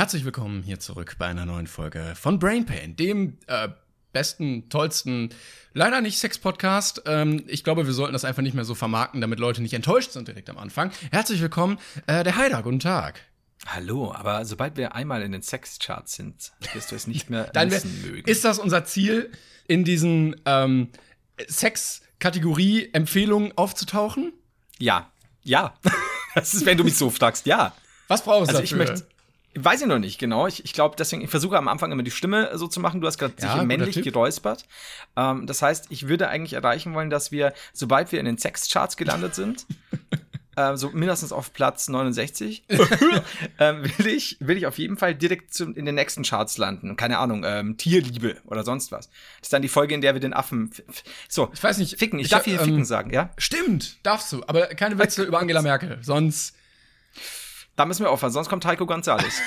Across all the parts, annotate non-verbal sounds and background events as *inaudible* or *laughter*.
Herzlich willkommen hier zurück bei einer neuen Folge von Brain Pain, dem äh, besten, tollsten, leider nicht Sex-Podcast. Ähm, ich glaube, wir sollten das einfach nicht mehr so vermarkten, damit Leute nicht enttäuscht sind direkt am Anfang. Herzlich willkommen, äh, der Heider, guten Tag. Hallo, aber sobald wir einmal in den Sexcharts sind, wirst du es nicht mehr *laughs* Dann wissen mögen. Ist das unser Ziel, in diesen ähm, Sex-Kategorie-Empfehlungen aufzutauchen? Ja, ja. *laughs* Das ist, wenn du mich so fragst, ja. Was brauchst du Also dafür? ich möchte, weiß ich noch nicht genau. Ich, ich glaube, deswegen, ich versuche am Anfang immer die Stimme so zu machen. Du hast gerade Ja, sicher männlich geräuspert. Ähm, das heißt, ich würde eigentlich erreichen wollen, dass wir, sobald wir in den Sexcharts gelandet sind, *laughs* äh, so mindestens auf Platz 69, *laughs* ähm, will, ich, will ich auf jeden Fall direkt zum, in den nächsten Charts landen. Keine Ahnung, ähm, Tierliebe oder sonst was. Das ist dann die Folge, in der wir den Affen. So, Ich weiß nicht. ficken. Ich, ich darf hier ähm, ficken sagen, ja? Stimmt, darfst du, aber keine Witze *laughs* über Angela Merkel, sonst. Da müssen wir aufhören, sonst kommt Heiko González.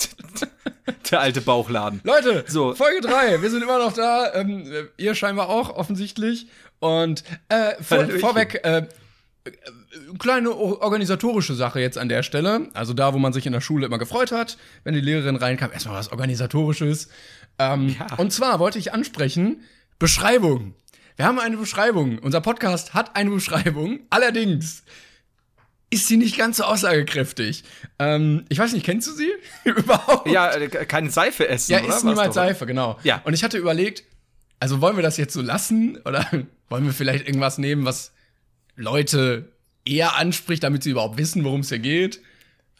*laughs* Der alte Bauchladen. Leute, So. Folge 3, wir sind immer noch da, ähm, äh, ihr scheinbar auch, offensichtlich. Und äh, vor, vorweg, äh, äh, kleine organisatorische Sache jetzt an der Stelle. Also da, wo man sich in der Schule immer gefreut hat, wenn die Lehrerin reinkam, erstmal was Organisatorisches. Ähm, Ja. Und zwar wollte ich ansprechen, Beschreibung. Wir haben eine Beschreibung. Unser Podcast hat eine Beschreibung. Allerdings ist sie nicht ganz so aussagekräftig. Ähm, ich weiß nicht, kennst du sie *laughs* überhaupt? Ja, äh, keine Seife essen, Ja, ist niemals? Seife, genau. Ja. Und ich hatte überlegt, also wollen wir das jetzt so lassen oder *laughs* wollen wir vielleicht irgendwas nehmen, was Leute eher anspricht, damit sie überhaupt wissen, worum es hier geht?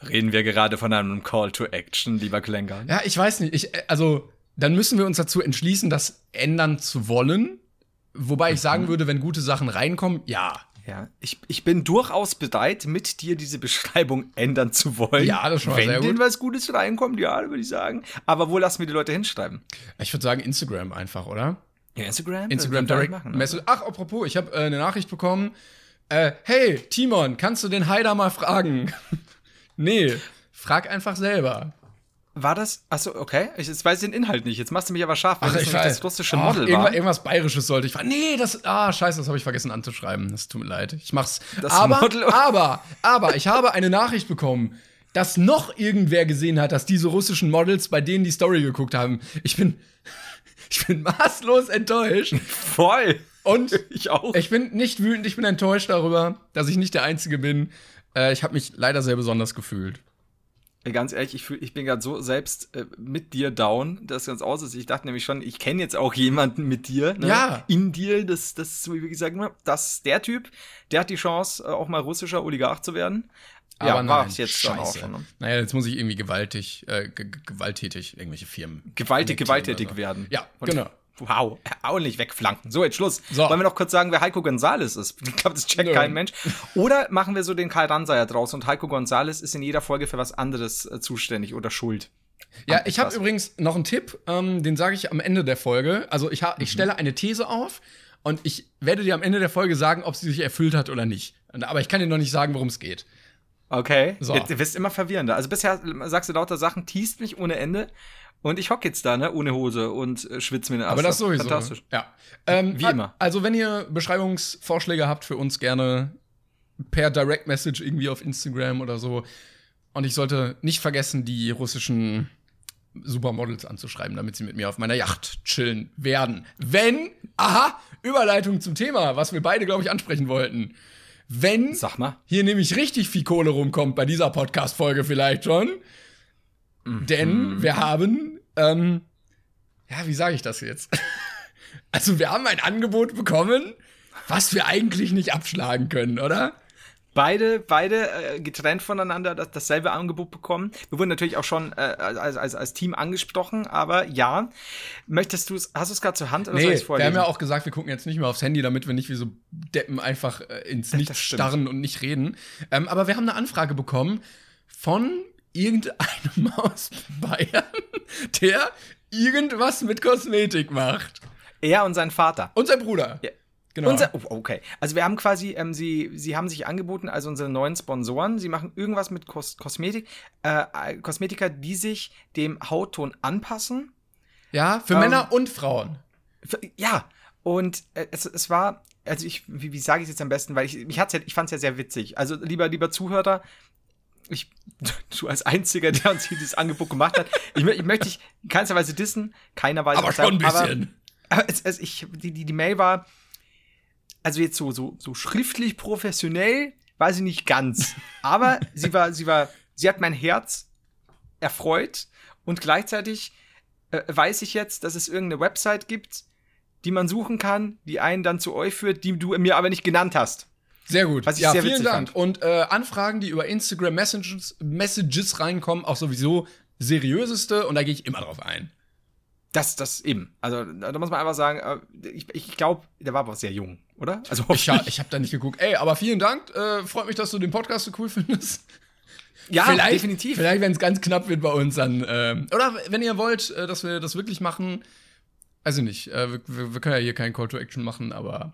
Reden wir gerade von einem Call to Action, lieber Klänger. Ja, ich weiß nicht. Ich, äh, also, dann müssen wir uns dazu entschließen, das ändern zu wollen. Wobei ich Mhm. sagen würde, wenn gute Sachen reinkommen, ja. Ja, ich, ich bin durchaus bereit, mit dir diese Beschreibung *laughs* ändern zu wollen. Ja, das ist schon Wenn sehr gut. denn was Gutes reinkommt, ja, würde ich sagen. Aber wo lassen wir die Leute hinschreiben? Ich würde sagen Instagram einfach, oder? Ja, Instagram? Instagram Direct machen? Message. Ach, apropos, ich habe äh, eine Nachricht bekommen. Äh, hey, Timon, kannst du den Haider mal fragen? *laughs* nee, frag einfach selber. War das? Achso, okay. Ich jetzt weiß ich den Inhalt nicht. Jetzt machst du mich aber scharf, weil Ach, das das russische Ach, Model irgendwas, war. irgendwas Bayerisches sollte ich. Nee, das. Ah, scheiße, das habe ich vergessen anzuschreiben. Das tut mir leid. Ich mach's. Das aber, Model- *laughs* aber, aber, ich habe eine Nachricht bekommen, dass noch irgendwer gesehen hat, dass diese russischen Models bei denen die Story geguckt haben. Ich bin. *laughs* Ich bin maßlos enttäuscht. Voll. Und *laughs* Ich auch. ich bin nicht wütend, ich bin enttäuscht darüber, dass ich nicht der Einzige bin. Äh, ich habe mich leider sehr besonders gefühlt. Ganz ehrlich, ich, fühl, ich bin gerade so selbst äh, mit dir down, dass ganz aus ist. Ich dachte nämlich schon, ich kenne jetzt auch jemanden mit dir, ne? Ja. in dir. Das, das, so wie gesagt, das der Typ, der hat die Chance, äh, auch mal russischer Oligarch zu werden. Aber war nein, es jetzt scheiße. auch schon. Ne? Naja, jetzt muss ich irgendwie gewaltig, äh, ge- ge- gewalttätig irgendwelche Firmen. Gewaltig, gewalttätig so. werden. Ja, Und- genau. Wow, auch nicht wegflanken. So, jetzt Schluss. So. Wollen wir noch kurz sagen, wer Heiko González ist? *laughs* Ich glaube, das checkt Nö. kein Mensch. Oder machen wir so den Karl Ranseier draus und Heiko González ist in jeder Folge für was anderes äh, zuständig oder schuld. Ja, ich habe übrigens noch einen Tipp, ähm, den sage ich am Ende der Folge. Also ich, Mhm. ich stelle eine These auf und ich werde dir am Ende der Folge sagen, ob sie sich erfüllt hat oder nicht. Aber ich kann dir noch nicht sagen, worum es geht. Okay. So. Du wirst immer verwirrender. Also bisher sagst du lauter Sachen, teast mich ohne Ende. Und ich hock jetzt da, ne, ohne Hose und äh, schwitz mir eine Aber Aster. das sowieso. Fantastisch. Ja. Ähm, Wie immer. Also, wenn ihr Beschreibungsvorschläge habt für uns, gerne per Direct Message irgendwie auf Instagram oder so. Und ich sollte nicht vergessen, die russischen Supermodels anzuschreiben, damit sie mit mir auf meiner Yacht chillen werden. Wenn, aha, Überleitung zum Thema, was wir beide, glaube ich, ansprechen wollten. Wenn Sag mal. hier nämlich richtig viel Kohle rumkommt bei dieser Podcast-Folge vielleicht schon. Mhm. Denn wir haben, ähm, ja, wie sage ich das jetzt? *laughs* also wir haben ein Angebot bekommen, was wir eigentlich nicht abschlagen können, oder? Beide, beide äh, getrennt voneinander das, dasselbe Angebot bekommen. Wir wurden natürlich auch schon äh, als, als, als Team angesprochen, aber ja. Möchtest du es, hast du es gerade zur Hand oder soll Nee, ich's wir vorlesen? haben ja auch gesagt, wir gucken jetzt nicht mehr aufs Handy, damit wir nicht wie so Deppen einfach äh, ins *laughs* Nichts starren und nicht reden. Ähm, aber wir haben eine Anfrage bekommen von irgendeinem *laughs* aus Bayern, der irgendwas mit Kosmetik macht. er und sein Vater. Und sein Bruder. Ja. Genau. Unser, oh, okay. Also wir haben quasi, ähm, sie, sie haben sich angeboten, also unsere neuen Sponsoren. Sie machen irgendwas mit Kos Kosmetik, äh, äh, Kosmetiker, die sich dem Hautton anpassen. ja, für Ähm, Männer und Frauen. F- Ja, und äh, es, es war, also ich, wie, wie sage ich es jetzt am besten, weil ich, mich hat's ja, ich fand es ja sehr witzig. Also lieber, lieber Zuhörer, ich, *laughs* du als Einziger, der uns hier dieses Angebot gemacht hat, ich, ich möchte dich in keinster Weise dissen, keiner weiß Aber schon ein bisschen. Aber, aber es, es, ich, die, die, die Mail war, also jetzt so, so, so schriftlich professionell, war sie nicht ganz. *laughs* Aber sie war, sie war, sie hat mein Herz erfreut und gleichzeitig äh, weiß ich jetzt, dass es irgendeine Website gibt, die man suchen kann, die einen dann zu euch führt, die du mir aber nicht genannt hast. Sehr gut. Was ich ja, sehr vielen Dank. fand. Und äh, Anfragen, die über Instagram Messages, Messages reinkommen, auch sowieso seriöseste und da gehe ich immer drauf ein. Das, das eben. Also, da muss man einfach sagen, äh, ich, ich glaube, der war aber sehr jung, oder? Also, Ich, ha, ich habe da nicht geguckt. Ey, aber vielen Dank. Äh, freut mich, dass du den Podcast so cool findest. ja, vielleicht, definitiv. Vielleicht, wenn es ganz knapp wird bei uns, dann. ähm, oder wenn ihr wollt, äh, dass wir das wirklich machen. Also nicht. Äh, wir, wir wir können ja hier keinen Call to Action machen, aber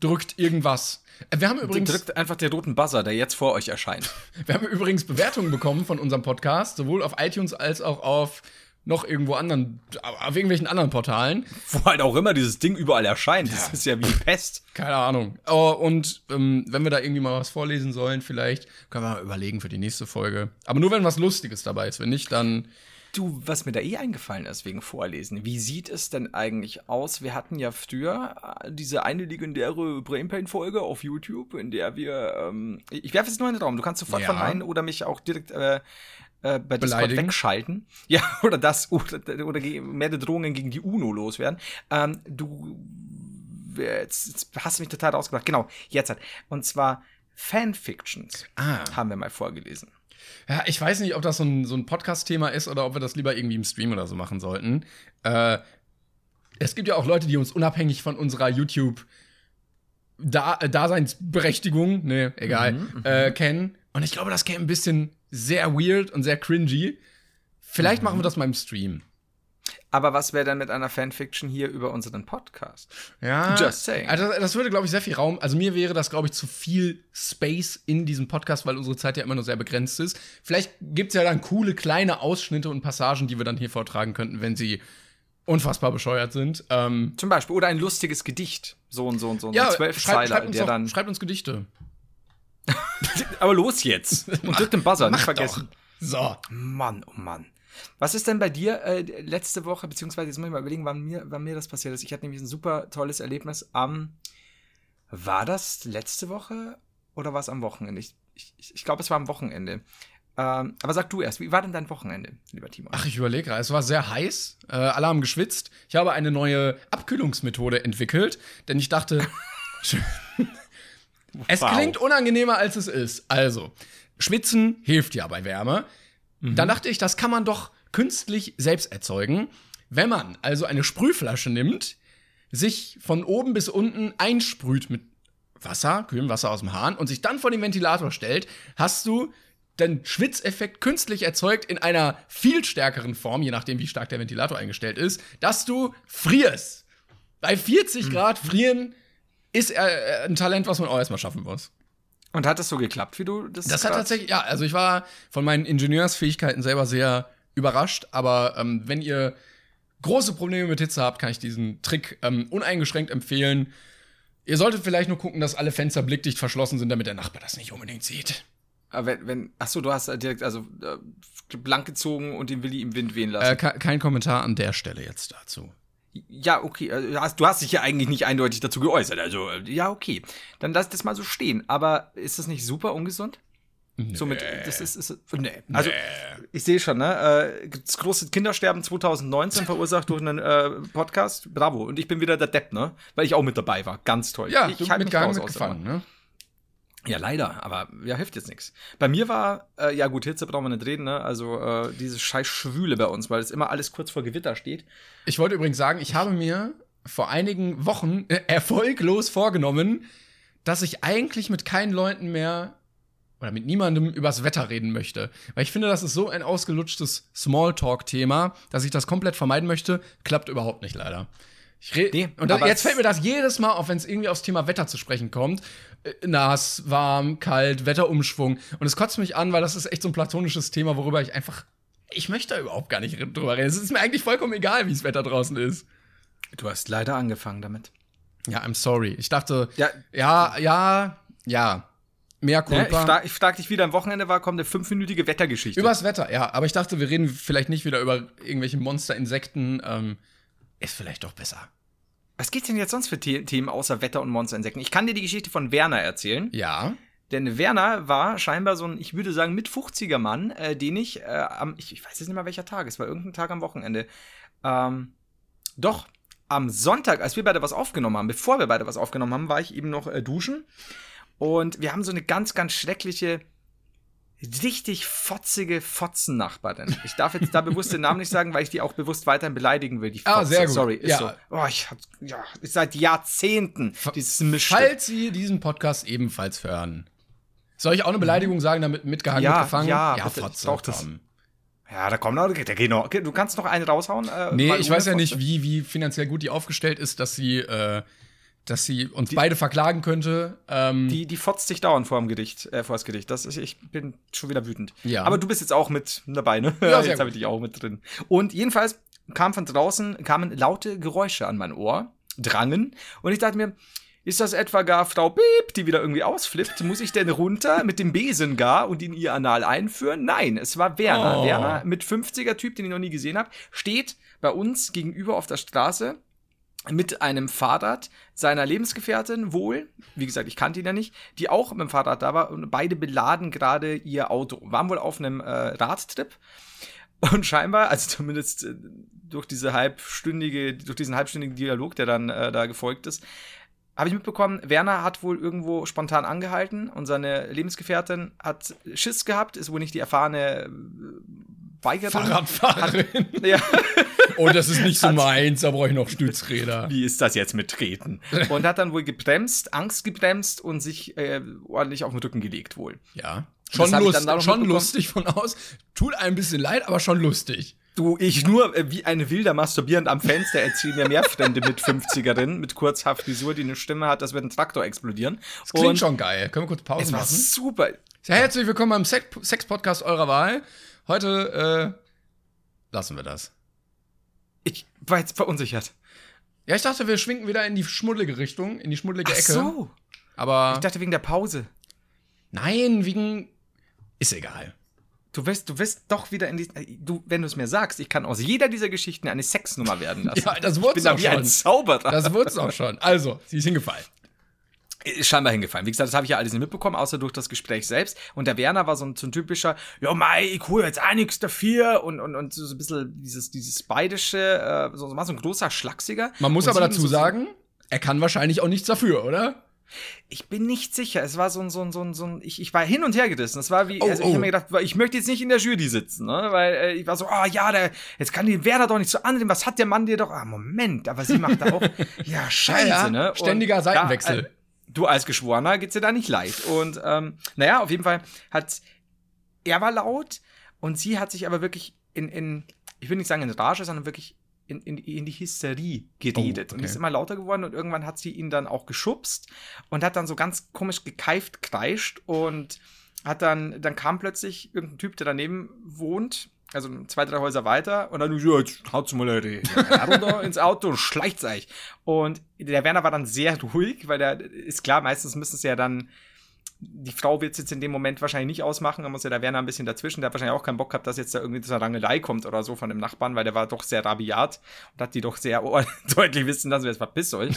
drückt irgendwas. Äh, Wir haben übrigens. Drückt einfach den roten Buzzer, der jetzt vor euch erscheint. *laughs* Wir haben übrigens Bewertungen bekommen von unserem Podcast, sowohl auf iTunes als auch auf noch irgendwo anderen, auf irgendwelchen anderen Portalen. Wo halt auch immer dieses Ding überall erscheint. Das ist ja wie Pest. *laughs* Keine Ahnung. Oh, und ähm, wenn wir da irgendwie mal was vorlesen sollen, vielleicht können wir mal überlegen für die nächste Folge. Aber nur wenn was Lustiges dabei ist. Wenn nicht, dann. Du, was mir da eh eingefallen ist wegen Vorlesen, wie sieht es denn eigentlich aus? Wir hatten ja früher äh, diese eine legendäre Brainpain-Folge auf YouTube, in der wir, ähm, ich werfe jetzt nur in den Raum, du kannst sofort Ja. verneinen oder mich auch direkt äh, äh, bei Discord Beleidigen. wegschalten. *laughs* Ja, oder das, oder, oder mehr Drohungen gegen die UNO loswerden. Ähm, du, jetzt, jetzt hast du mich total rausgebracht. Genau, jetzt halt. Und zwar Fanfictions Ah. haben wir mal vorgelesen. Ja, ich weiß nicht, ob das so ein, so ein Podcast-Thema ist oder ob wir das lieber irgendwie im Stream oder so machen sollten. Äh, es gibt ja auch Leute, die uns unabhängig von unserer YouTube- da Daseinsberechtigung, ne, egal, äh, kennen. Und ich glaube, das käme ein bisschen sehr weird und sehr cringy. Vielleicht machen wir das mal im Stream. Aber was wäre denn mit einer Fanfiction hier über unseren Podcast? Ja. Just saying. Also das, würde, glaube ich, sehr viel Raum. Also mir wäre das, glaube ich, zu viel Space in diesem Podcast, weil unsere Zeit ja immer nur sehr begrenzt ist. Vielleicht gibt es ja dann coole kleine Ausschnitte und Passagen, die wir dann hier vortragen könnten, wenn sie unfassbar bescheuert sind. Ähm, Zum Beispiel. Oder ein lustiges Gedicht. So und so und so. und ja. Zwölf schreibt, Zeiler, schreibt, uns der doch, dann. schreibt uns Gedichte. *laughs* Aber los jetzt. *laughs* Und drückt den Buzzer, nicht Mach vergessen. Doch. So. Mann, oh Mann. Was ist denn bei dir äh, letzte Woche, beziehungsweise jetzt muss ich mal überlegen, wann mir, wann mir das passiert ist. Ich hatte nämlich ein super tolles Erlebnis am. war das letzte Woche oder war es am Wochenende? Ich, ich, ich glaube, es war am Wochenende. Ähm, aber sag du erst, wie war denn dein Wochenende, lieber Timo? Ach, ich überlege gerade. Es war sehr heiß. Äh, alle haben geschwitzt. Ich habe eine neue Abkühlungsmethode entwickelt, denn ich dachte, *laughs* es Wow. klingt unangenehmer, als es ist. Also, Schwitzen hilft ja bei Wärme. Dann dachte ich, das kann man doch künstlich selbst erzeugen. Wenn man also eine Sprühflasche nimmt, sich von oben bis unten einsprüht mit Wasser, kühlem Wasser aus dem Hahn und sich dann vor den Ventilator stellt, hast du den Schwitzeffekt künstlich erzeugt in einer viel stärkeren Form, je nachdem, wie stark der Ventilator eingestellt ist, dass du frierst. Bei 40 Grad frieren ist äh, ein Talent, was man auch erstmal schaffen muss. Und hat das so geklappt, wie du das Das hat tatsächlich, ja, also ich war von meinen Ingenieursfähigkeiten selber sehr überrascht, aber ähm, wenn ihr große Probleme mit Hitze habt, kann ich diesen Trick ähm, uneingeschränkt empfehlen. Ihr solltet vielleicht nur gucken, dass alle Fenster blickdicht verschlossen sind, damit der Nachbar das nicht unbedingt sieht. Aber wenn, wenn, ach so, du hast äh, direkt also äh, blank gezogen und den Willi im Wind wehen lassen. Äh, ke- kein Kommentar an der Stelle jetzt dazu. Ja, okay. äh, Du hast, du hast dich ja eigentlich nicht eindeutig dazu geäußert. Also, äh, ja, okay. Dann lass das mal so stehen. Aber ist das nicht super ungesund? Somit, das ist, ist nee. Also, ich sehe schon, ne? Äh, das große Kindersterben 2019 verursacht durch einen äh, Podcast. Bravo. Und ich bin wieder der Depp, ne? Weil ich auch mit dabei war. Ganz toll. Ja, ich du halt mich raus mitgefangen, ne? Ja, leider, aber ja, hilft jetzt nichts. Bei mir war, äh, ja gut, Hitze brauchen wir nicht reden, ne? Also äh, diese scheiß Schwüle bei uns, weil es immer alles kurz vor Gewitter steht. Ich wollte übrigens sagen, ich habe mir vor einigen Wochen äh, erfolglos vorgenommen, dass ich eigentlich mit keinen Leuten mehr oder mit niemandem übers Wetter reden möchte. Weil ich finde, das ist so ein ausgelutschtes Smalltalk-Thema, dass ich das komplett vermeiden möchte. Klappt überhaupt nicht, leider. Ich Nee, und da, aber jetzt fällt mir das jedes Mal auf, wenn es irgendwie aufs Thema Wetter zu sprechen kommt. Äh, Nass, warm, kalt, Wetterumschwung. Und es kotzt mich an, weil das ist echt so ein platonisches Thema, worüber ich einfach. Ich möchte da überhaupt gar nicht drüber reden. Es ist mir eigentlich vollkommen egal, wie das Wetter draußen ist. Du hast leider angefangen damit. Ja, I'm sorry. Ich dachte, Ja. ja, ja, ja. mehr? Ich, Culpa. frag, ich frag dich, wie dein Wochenende war, kommt eine fünfminütige Wettergeschichte. Übers Wetter, ja. Aber ich dachte, wir reden vielleicht nicht wieder über irgendwelche Monster-Insekten. Ähm, ist vielleicht doch besser. Was gibt's denn jetzt sonst für The Themen außer Wetter und Monsterinsekten? Ich kann dir die Geschichte von Werner erzählen. Ja. Denn Werner war scheinbar so ein, ich würde sagen, mit 50er Mann, äh, den ich äh, am, ich, ich weiß jetzt nicht mal welcher Tag, es war irgendein Tag am Wochenende. Ähm, doch, am Sonntag, als wir beide was aufgenommen haben, bevor wir beide was aufgenommen haben, war ich eben noch äh, duschen. Und wir haben so eine ganz, ganz schreckliche, richtig fotzige Fotzennachbarin. Ich darf jetzt da bewusst den Namen nicht sagen, weil ich die auch bewusst weiterhin beleidigen will. Die Ah, sehr gut. Sorry, ist Ja. so. Oh, ich hab, ja, ist seit Jahrzehnten dieses Mischstück. Falls Sie diesen Podcast ebenfalls hören, soll ich auch eine Beleidigung sagen, damit mitgehangen, Ja, mitgefangen? ja, ja bitte, Fotze, ich das. Ja, da kommt noch, der geht noch. Du kannst noch einen raushauen? Äh, Nee, ich weiß ja nicht, Fotze? wie, wie finanziell gut die aufgestellt ist, dass sie, äh, dass sie uns beide verklagen könnte. Ähm, Die, die fotzt sich dauernd vor dem Gericht, äh, vor das Gericht. Das ist, ich bin schon wieder wütend. Ja. Aber du bist jetzt auch mit dabei, ne? Ja, *laughs* jetzt habe ich dich auch mit drin. Und jedenfalls kam von draußen, kamen laute Geräusche an mein Ohr, drangen. Und ich dachte mir, ist das etwa gar Frau Piep, die wieder irgendwie ausflippt? Muss ich denn runter mit dem Besen gar und in ihr Anal einführen? Nein, es war Werner. Oh. Werner mit 50er Typ, den ich noch nie gesehen habe, steht bei uns gegenüber auf der Straße mit einem Fahrrad seiner Lebensgefährtin wohl, wie gesagt, ich kannte ihn ja nicht, die auch mit dem Fahrrad da war und beide beladen gerade ihr Auto, waren wohl auf einem äh, Radtrip. *laughs* Und scheinbar, also zumindest äh, durch diese halbstündige, durch diesen halbstündigen Dialog, der dann äh, da gefolgt ist, habe ich mitbekommen, Werner hat wohl irgendwo spontan angehalten und seine Lebensgefährtin hat Schiss gehabt, ist wohl nicht die erfahrene Weigerin. Fahrradfahrerin. Ja. *laughs* oh, das ist nicht so meins, da brauche ich noch Stützräder. wie ist das jetzt mit Treten? Und hat dann wohl gebremst, Angst gebremst und sich äh, ordentlich auf den Rücken gelegt wohl. Ja. Schon, lust, schon lustig von aus. Tut ein bisschen leid, aber schon lustig. Du, ich nur äh, wie eine Wilder masturbierend am Fenster erzählen mir mehr Fremde mit 50erin mit kurzer Frisur, die eine Stimme hat, das wird ein Traktor explodieren. Das klingt und schon geil. Können wir kurz Pause es war machen? super. Sehr herzlich willkommen beim Sex- Sex-Podcast eurer Wahl. Heute äh, lassen wir das. Ich war jetzt verunsichert. Ja, ich dachte, wir schwinken wieder in die schmuddelige Richtung, in die schmuddelige Ach Ecke. so. Aber Ich dachte wegen der Pause. nein, wegen. Ist egal. Du wirst, du wirst doch wieder in die. Du, wenn du es mir sagst, ich kann aus jeder dieser Geschichten eine Sexnummer werden lassen. *laughs* Ja, das ich wird's bin da auch wie ein schon. Zauberer. Das wird's auch schon. Also, sie ist hingefallen. Ist scheinbar hingefallen. Wie gesagt, das habe ich ja alles nicht mitbekommen, außer durch das Gespräch selbst. Und der Werner war so ein, so ein typischer, ja, mei, ich hole jetzt auch nichts dafür. Und, und, und so ein bisschen dieses, dieses Bayerische, äh, so, so ein großer Schlachsiger. Man muss Und aber dazu so- sagen, er kann wahrscheinlich auch nichts dafür, oder? Ich bin nicht sicher. Es war so ein, so ein, so ein, so ein ich, ich war hin und her gerissen. Es war wie, Oh, also ich oh. habe mir gedacht, ich möchte jetzt nicht in der Jury sitzen, ne? Weil äh, ich war so, ah ja, der, jetzt kann die Werner doch nicht so annehmen. Was hat der Mann dir doch? Ah, Moment, aber sie macht da auch, *laughs* ja, scheiße, Ja, ne? Und Ständiger Seitenwechsel. Ja, äh, du als Geschworener geht's dir da nicht leicht. Und ähm, naja, auf jeden Fall hat er war laut und sie hat sich aber wirklich in, in ich will nicht sagen in Rage, sondern wirklich in, in, in die Hysterie geredet Oh, und okay. ist immer lauter geworden und irgendwann hat sie ihn dann auch geschubst und hat dann so ganz komisch gekeift, kreischt und hat dann, dann kam plötzlich irgendein Typ, der daneben wohnt, also zwei, drei Häuser weiter und dann, ja, jetzt haut's mal die runter ins Auto und schleicht euch. Und der Werner war dann sehr ruhig, weil der ist klar, meistens müssen es ja dann die Frau wird es jetzt in dem Moment wahrscheinlich nicht ausmachen, da muss ja der Werner ein bisschen dazwischen. Der hat wahrscheinlich auch keinen Bock gehabt, dass jetzt da irgendwie zur Rangelei kommt oder so von dem Nachbarn, weil der war doch sehr rabiat und hat die doch sehr *laughs* deutlich wissen lassen, wer es verpisst soll.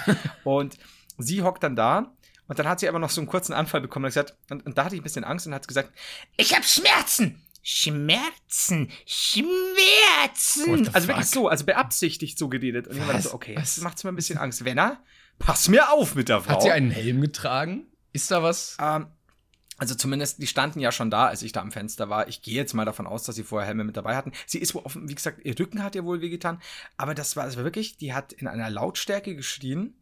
und sie hockt dann da und dann hat sie aber noch so einen kurzen Anfall bekommen und, gesagt, und, und da hatte ich ein bisschen Angst und hat gesagt, ich habe Schmerzen. Schmerzen, Schmerzen. Also wirklich so, also beabsichtigt so geredet. Und ich war Was? so, okay, Was? das macht's mir ein bisschen Angst. Werner, pass mir auf mit der Frau. Hat sie einen Helm getragen? Ist da was? Ähm, also zumindest, die standen ja schon da, als ich da am Fenster war. Ich gehe jetzt mal davon aus, dass sie vorher Helme mit dabei hatten. Sie ist wohl offen, wie gesagt, ihr Rücken hat ihr wohl wehgetan. Aber das war, das war wirklich, die hat in einer Lautstärke geschrien.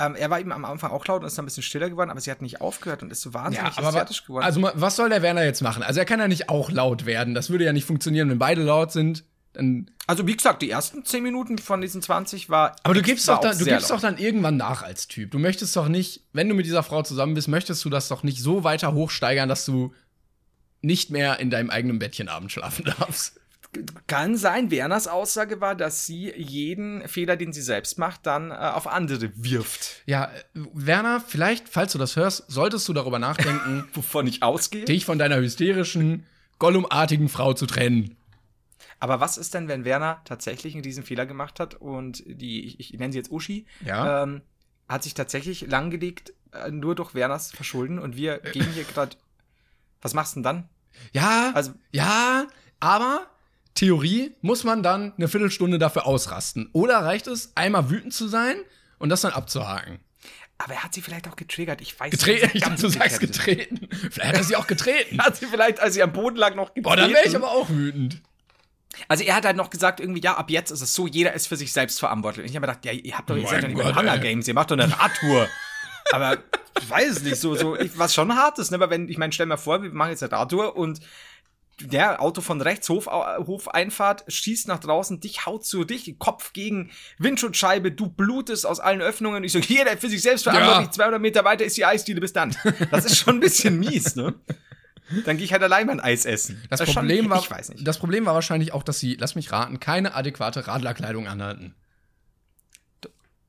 Ähm, er war eben am Anfang auch laut und ist dann ein bisschen stiller geworden, aber sie hat nicht aufgehört und ist so wahnsinnig wa- hysterisch geworden. also was soll der Werner jetzt machen? Also er kann ja nicht auch laut werden. Das würde ja nicht funktionieren, wenn beide laut sind. Dann Also, wie gesagt, die ersten 10 Minuten von diesen 20 war. aber du gibst doch dann, du gibst doch dann irgendwann nach als Typ. Du möchtest doch nicht, wenn du mit dieser Frau zusammen bist, möchtest du das doch nicht so weiter hochsteigern, dass du nicht mehr in deinem eigenen Bettchen abends schlafen darfst. Kann sein. Werners Aussage war, dass sie jeden Fehler, den sie selbst macht, dann äh, auf andere wirft. Ja, äh, Werner, vielleicht, falls du das hörst, solltest du darüber nachdenken, *laughs* Wovon ich ausgehe. dich von deiner hysterischen, Gollum-artigen Frau zu trennen. Aber was ist denn, wenn Werner tatsächlich einen riesen Fehler gemacht hat und die, ich, ich nenne sie jetzt Uschi, Ja. ähm, hat sich tatsächlich langgelegt, äh, nur durch Werners Verschulden und wir gehen hier gerade. Was machst du denn dann? Ja, Also- ja, aber Theorie muss man dann eine Viertelstunde dafür ausrasten. Oder reicht es, einmal wütend zu sein und das dann abzuhaken? Aber er hat sie vielleicht auch getriggert. Ich weiß Getreten, nicht. *laughs* ich dachte, du sagst getreten. Vielleicht hat er sie auch getreten. *laughs* Hat sie vielleicht, als sie am Boden lag, noch getreten? Boah, dann wäre ich aber auch wütend. Also er hat halt noch gesagt, irgendwie, ja, ab jetzt ist es so, jeder ist für sich selbst verantwortlich. Und ich habe mir gedacht, ja, ihr habt doch, ihr seid doch nicht bei Hunger. Games, ihr macht doch eine Radtour. *laughs* aber ich weiß es nicht, so, so, was schon hart ist, ne? Aber wenn, ich meine, stell mir vor, wir machen jetzt eine Radtour und der Auto von rechts, Hof, Hofeinfahrt, schießt nach draußen, dich haut zu dich, Kopf gegen Windschutzscheibe, du blutest aus allen Öffnungen. Ich so, jeder für sich selbst verantwortlich, Ja. 200 Meter weiter ist die Eisdiele, bis dann. Das ist schon ein bisschen *laughs* mies, ne? Dann gehe ich halt allein mein Eis essen. Das, schon- Problem war, ich weiß nicht. das Problem war wahrscheinlich auch, dass sie, lass mich raten, keine adäquate Radlerkleidung anhatten.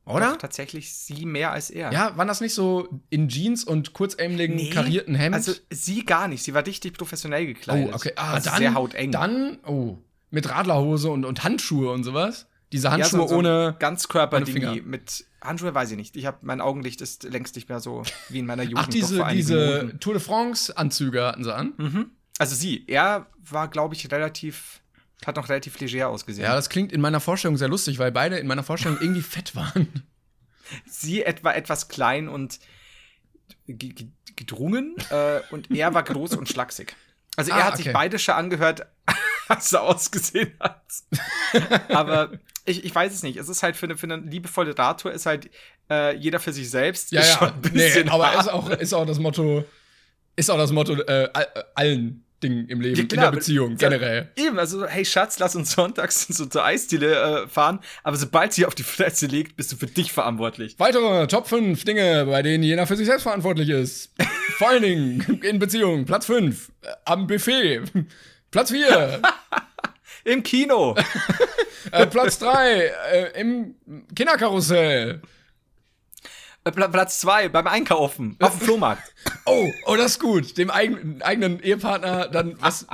Oder? Doch, tatsächlich sie mehr als er. Ja, waren das nicht so in Jeans und kurzärmeligen, Nee, karierten Hemd? Also sie gar nicht. Sie war richtig professionell gekleidet. oh, okay. Ah, also dann, sehr hauteng. Dann, oh, mit Radlerhose und, und Handschuhe und sowas. Diese Ja, Handschuhe so- so ohne. Ganzkörperdingi ohne Finger. mit Handschuhe weiß ich nicht. Ich habe mein Augenlicht ist längst nicht mehr so wie in meiner *laughs* Jugend. Ach, diese, diese Minuten. Tour de France-Anzüge hatten sie an. Mhm. Also sie, er war glaube ich relativ hat noch relativ leger ausgesehen. Ja, das klingt in meiner Vorstellung sehr lustig, weil beide in meiner Vorstellung irgendwie fett waren. *laughs* Sie etwa etwas klein und ge- ge- gedrungen äh, und er war groß und schlaksig. Also er Ah, hat okay. sich beide schon angehört, *laughs* als er ausgesehen hat. *laughs* Aber ich, ich weiß es nicht. Es ist halt für eine, für eine liebevolle Radtour ist halt äh, jeder für sich selbst. Ja, ja. Nee, aber hart. ist auch, ist auch das Motto, ist auch das Motto äh, äh, allen Dingen im Leben, Ja, in klar, der aber- Beziehung, generell. Eben, also, hey Schatz, lass uns sonntags *laughs* so zur Eisdiele äh, fahren, aber sobald sie auf die Fresse legt, bist du für dich verantwortlich. Weitere Top 5 Dinge, bei denen jeder für sich selbst verantwortlich ist. *laughs* Vor allen Dingen in Beziehung. Platz 5, äh, am Buffet. *laughs* Platz 4, Im Kino. äh, Platz 3, äh, im Kinderkarussell. Äh, Pla- Platz zwei beim Einkaufen. Auf dem Flohmarkt. *laughs* Oh, oh, das ist gut. Dem eigen, eigenen Ehepartner dann was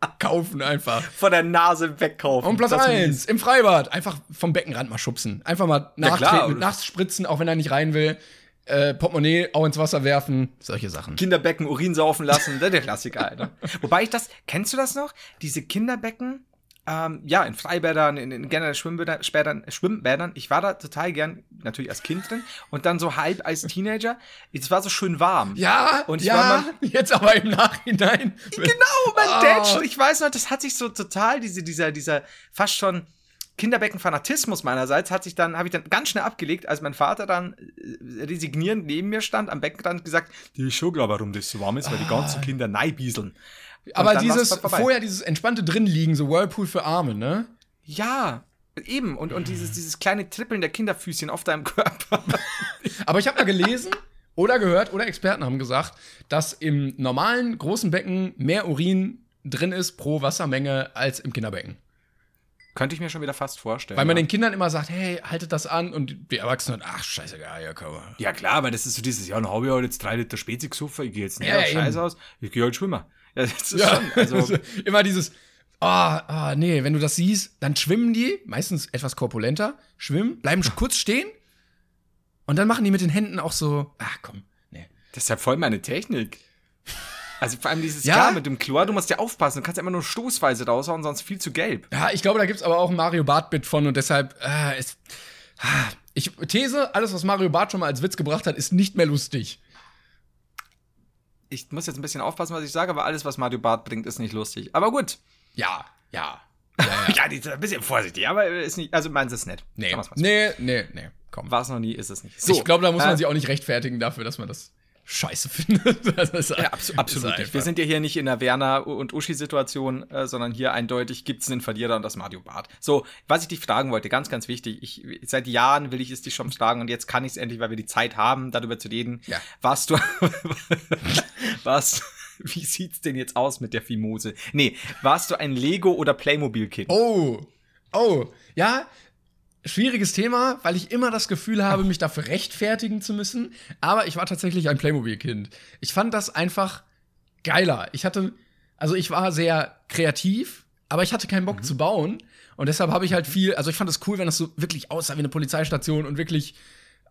wegkaufen einfach. Von der Nase wegkaufen. Und Platz Das 1, im Freibad. Einfach vom Beckenrand mal schubsen. Einfach mal nachtreten, nachspritzen, auch wenn er nicht rein will. Äh, Portemonnaie auch ins Wasser werfen. Solche Sachen. Kinderbecken Urin saufen lassen, der Klassiker, Alter. Wobei ich das, kennst du das noch? Diese Kinderbecken, ähm, ja, in Freibädern, in, in generell Schwimmbädern, Spädern, Schwimmbädern, ich war da total gern, natürlich als Kind drin, und dann so halb als Teenager, es war so schön warm. Ja, Und ich ja, war jetzt aber im Nachhinein. Genau, mein Ah. Dad, ich weiß noch, das hat sich so total, diese, dieser, dieser fast schon Kinderbecken-Fanatismus meinerseits hat sich dann, habe ich dann ganz schnell abgelegt, als mein Vater dann äh, resignierend neben mir stand, am Beckenrand gesagt, die ist schon klar, warum das so warm ist, weil die ganzen Kinder neibieseln. Aber dieses, vorher dieses entspannte Drinliegen, so Whirlpool für Arme, ne? Ja, eben. Und, und dieses, dieses kleine Trippeln der Kinderfüßchen auf deinem Körper. *laughs* Aber ich habe mal gelesen oder gehört oder Experten haben gesagt, dass im normalen großen Becken mehr Urin drin ist pro Wassermenge als im Kinderbecken. Könnte ich mir schon wieder fast vorstellen. Weil man ja. den Kindern immer sagt, hey, haltet das an und die Erwachsenen, ach, scheißegal, ja, komm ja, klar, aber das ist so dieses, ja, dann habe ich halt jetzt drei Liter Spezi gesoffen, ich gehe jetzt nicht Ja, auf. Scheiß aus, ich gehe halt schwimmen. Ja, das ist Ja, schon, also, *laughs* immer dieses, ah, ah, nee, wenn du das siehst, dann schwimmen die, meistens etwas korpulenter, schwimmen, bleiben kurz stehen und dann machen die mit den Händen auch so, ach komm, nee. Das ist ja voll meine Technik. Also vor allem dieses *laughs* Ja? klar mit dem Chlor, du musst ja aufpassen, du kannst ja immer nur stoßweise raushauen, sonst viel zu gelb. Ja, ich glaube, da gibt's aber auch ein Mario Bart-Bit von und deshalb, äh, ist, ah, ich These, alles, was Mario Bart schon mal als Witz gebracht hat, ist nicht mehr lustig. Ich muss jetzt ein bisschen aufpassen, was ich sage, aber alles, was Mario Bart bringt, ist nicht lustig. Aber gut. *laughs* Ja, ja. Ja, die sind ein bisschen vorsichtig, aber ist nicht, also meins ist nett. Nee, so. nee, nee, nee, komm. War es noch nie, ist es nicht. ich glaube, da muss man äh, sich auch nicht rechtfertigen dafür, dass man das scheiße *laughs* ist, Ja, abso absolut ist nicht. Wir sind ja hier nicht in der Werner- und Uschi-Situation, äh, sondern hier eindeutig gibt es einen Verlierer und das Mario Bart. So, was ich dich fragen wollte, ganz, ganz wichtig. Ich, seit Jahren will ich es dich schon fragen und jetzt kann ich es endlich, weil wir die Zeit haben, darüber zu reden. Ja. Warst du, *laughs* warst, Wie sieht's denn jetzt aus mit der Fimose? Nee, warst du ein Lego- oder Playmobil-Kind? Oh, oh, ja, schwieriges Thema, weil ich immer das Gefühl habe, mich dafür rechtfertigen zu müssen. Aber ich war tatsächlich ein Playmobil-Kind. Ich fand das einfach geiler. Ich hatte, also ich war sehr kreativ, aber ich hatte keinen Bock mhm. zu bauen. Und deshalb habe ich halt viel, also ich fand es cool, wenn das so wirklich aussah wie eine Polizeistation und wirklich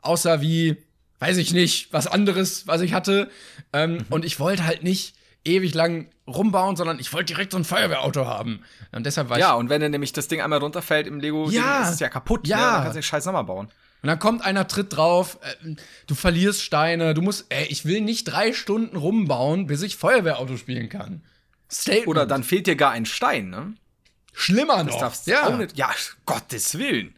aussah wie, weiß ich nicht, was anderes, was ich hatte. Ähm, mhm. Und ich wollte halt nicht ewig lang rumbauen, sondern ich wollte direkt so ein Feuerwehrauto haben. Und deshalb war Ja, und wenn dann nämlich das Ding einmal runterfällt im Lego, ja, ist es ja kaputt. Ja. Ne? Dann kannst du den Scheiß nochmal bauen. Und dann kommt einer, tritt drauf, äh, du verlierst Steine, du musst, ey, ich will nicht drei Stunden rumbauen, bis ich Feuerwehrauto spielen kann. Statement. Oder dann fehlt dir gar ein Stein, ne? Schlimmer noch. Das darfst ja. Auch nicht, ja, Gottes Willen.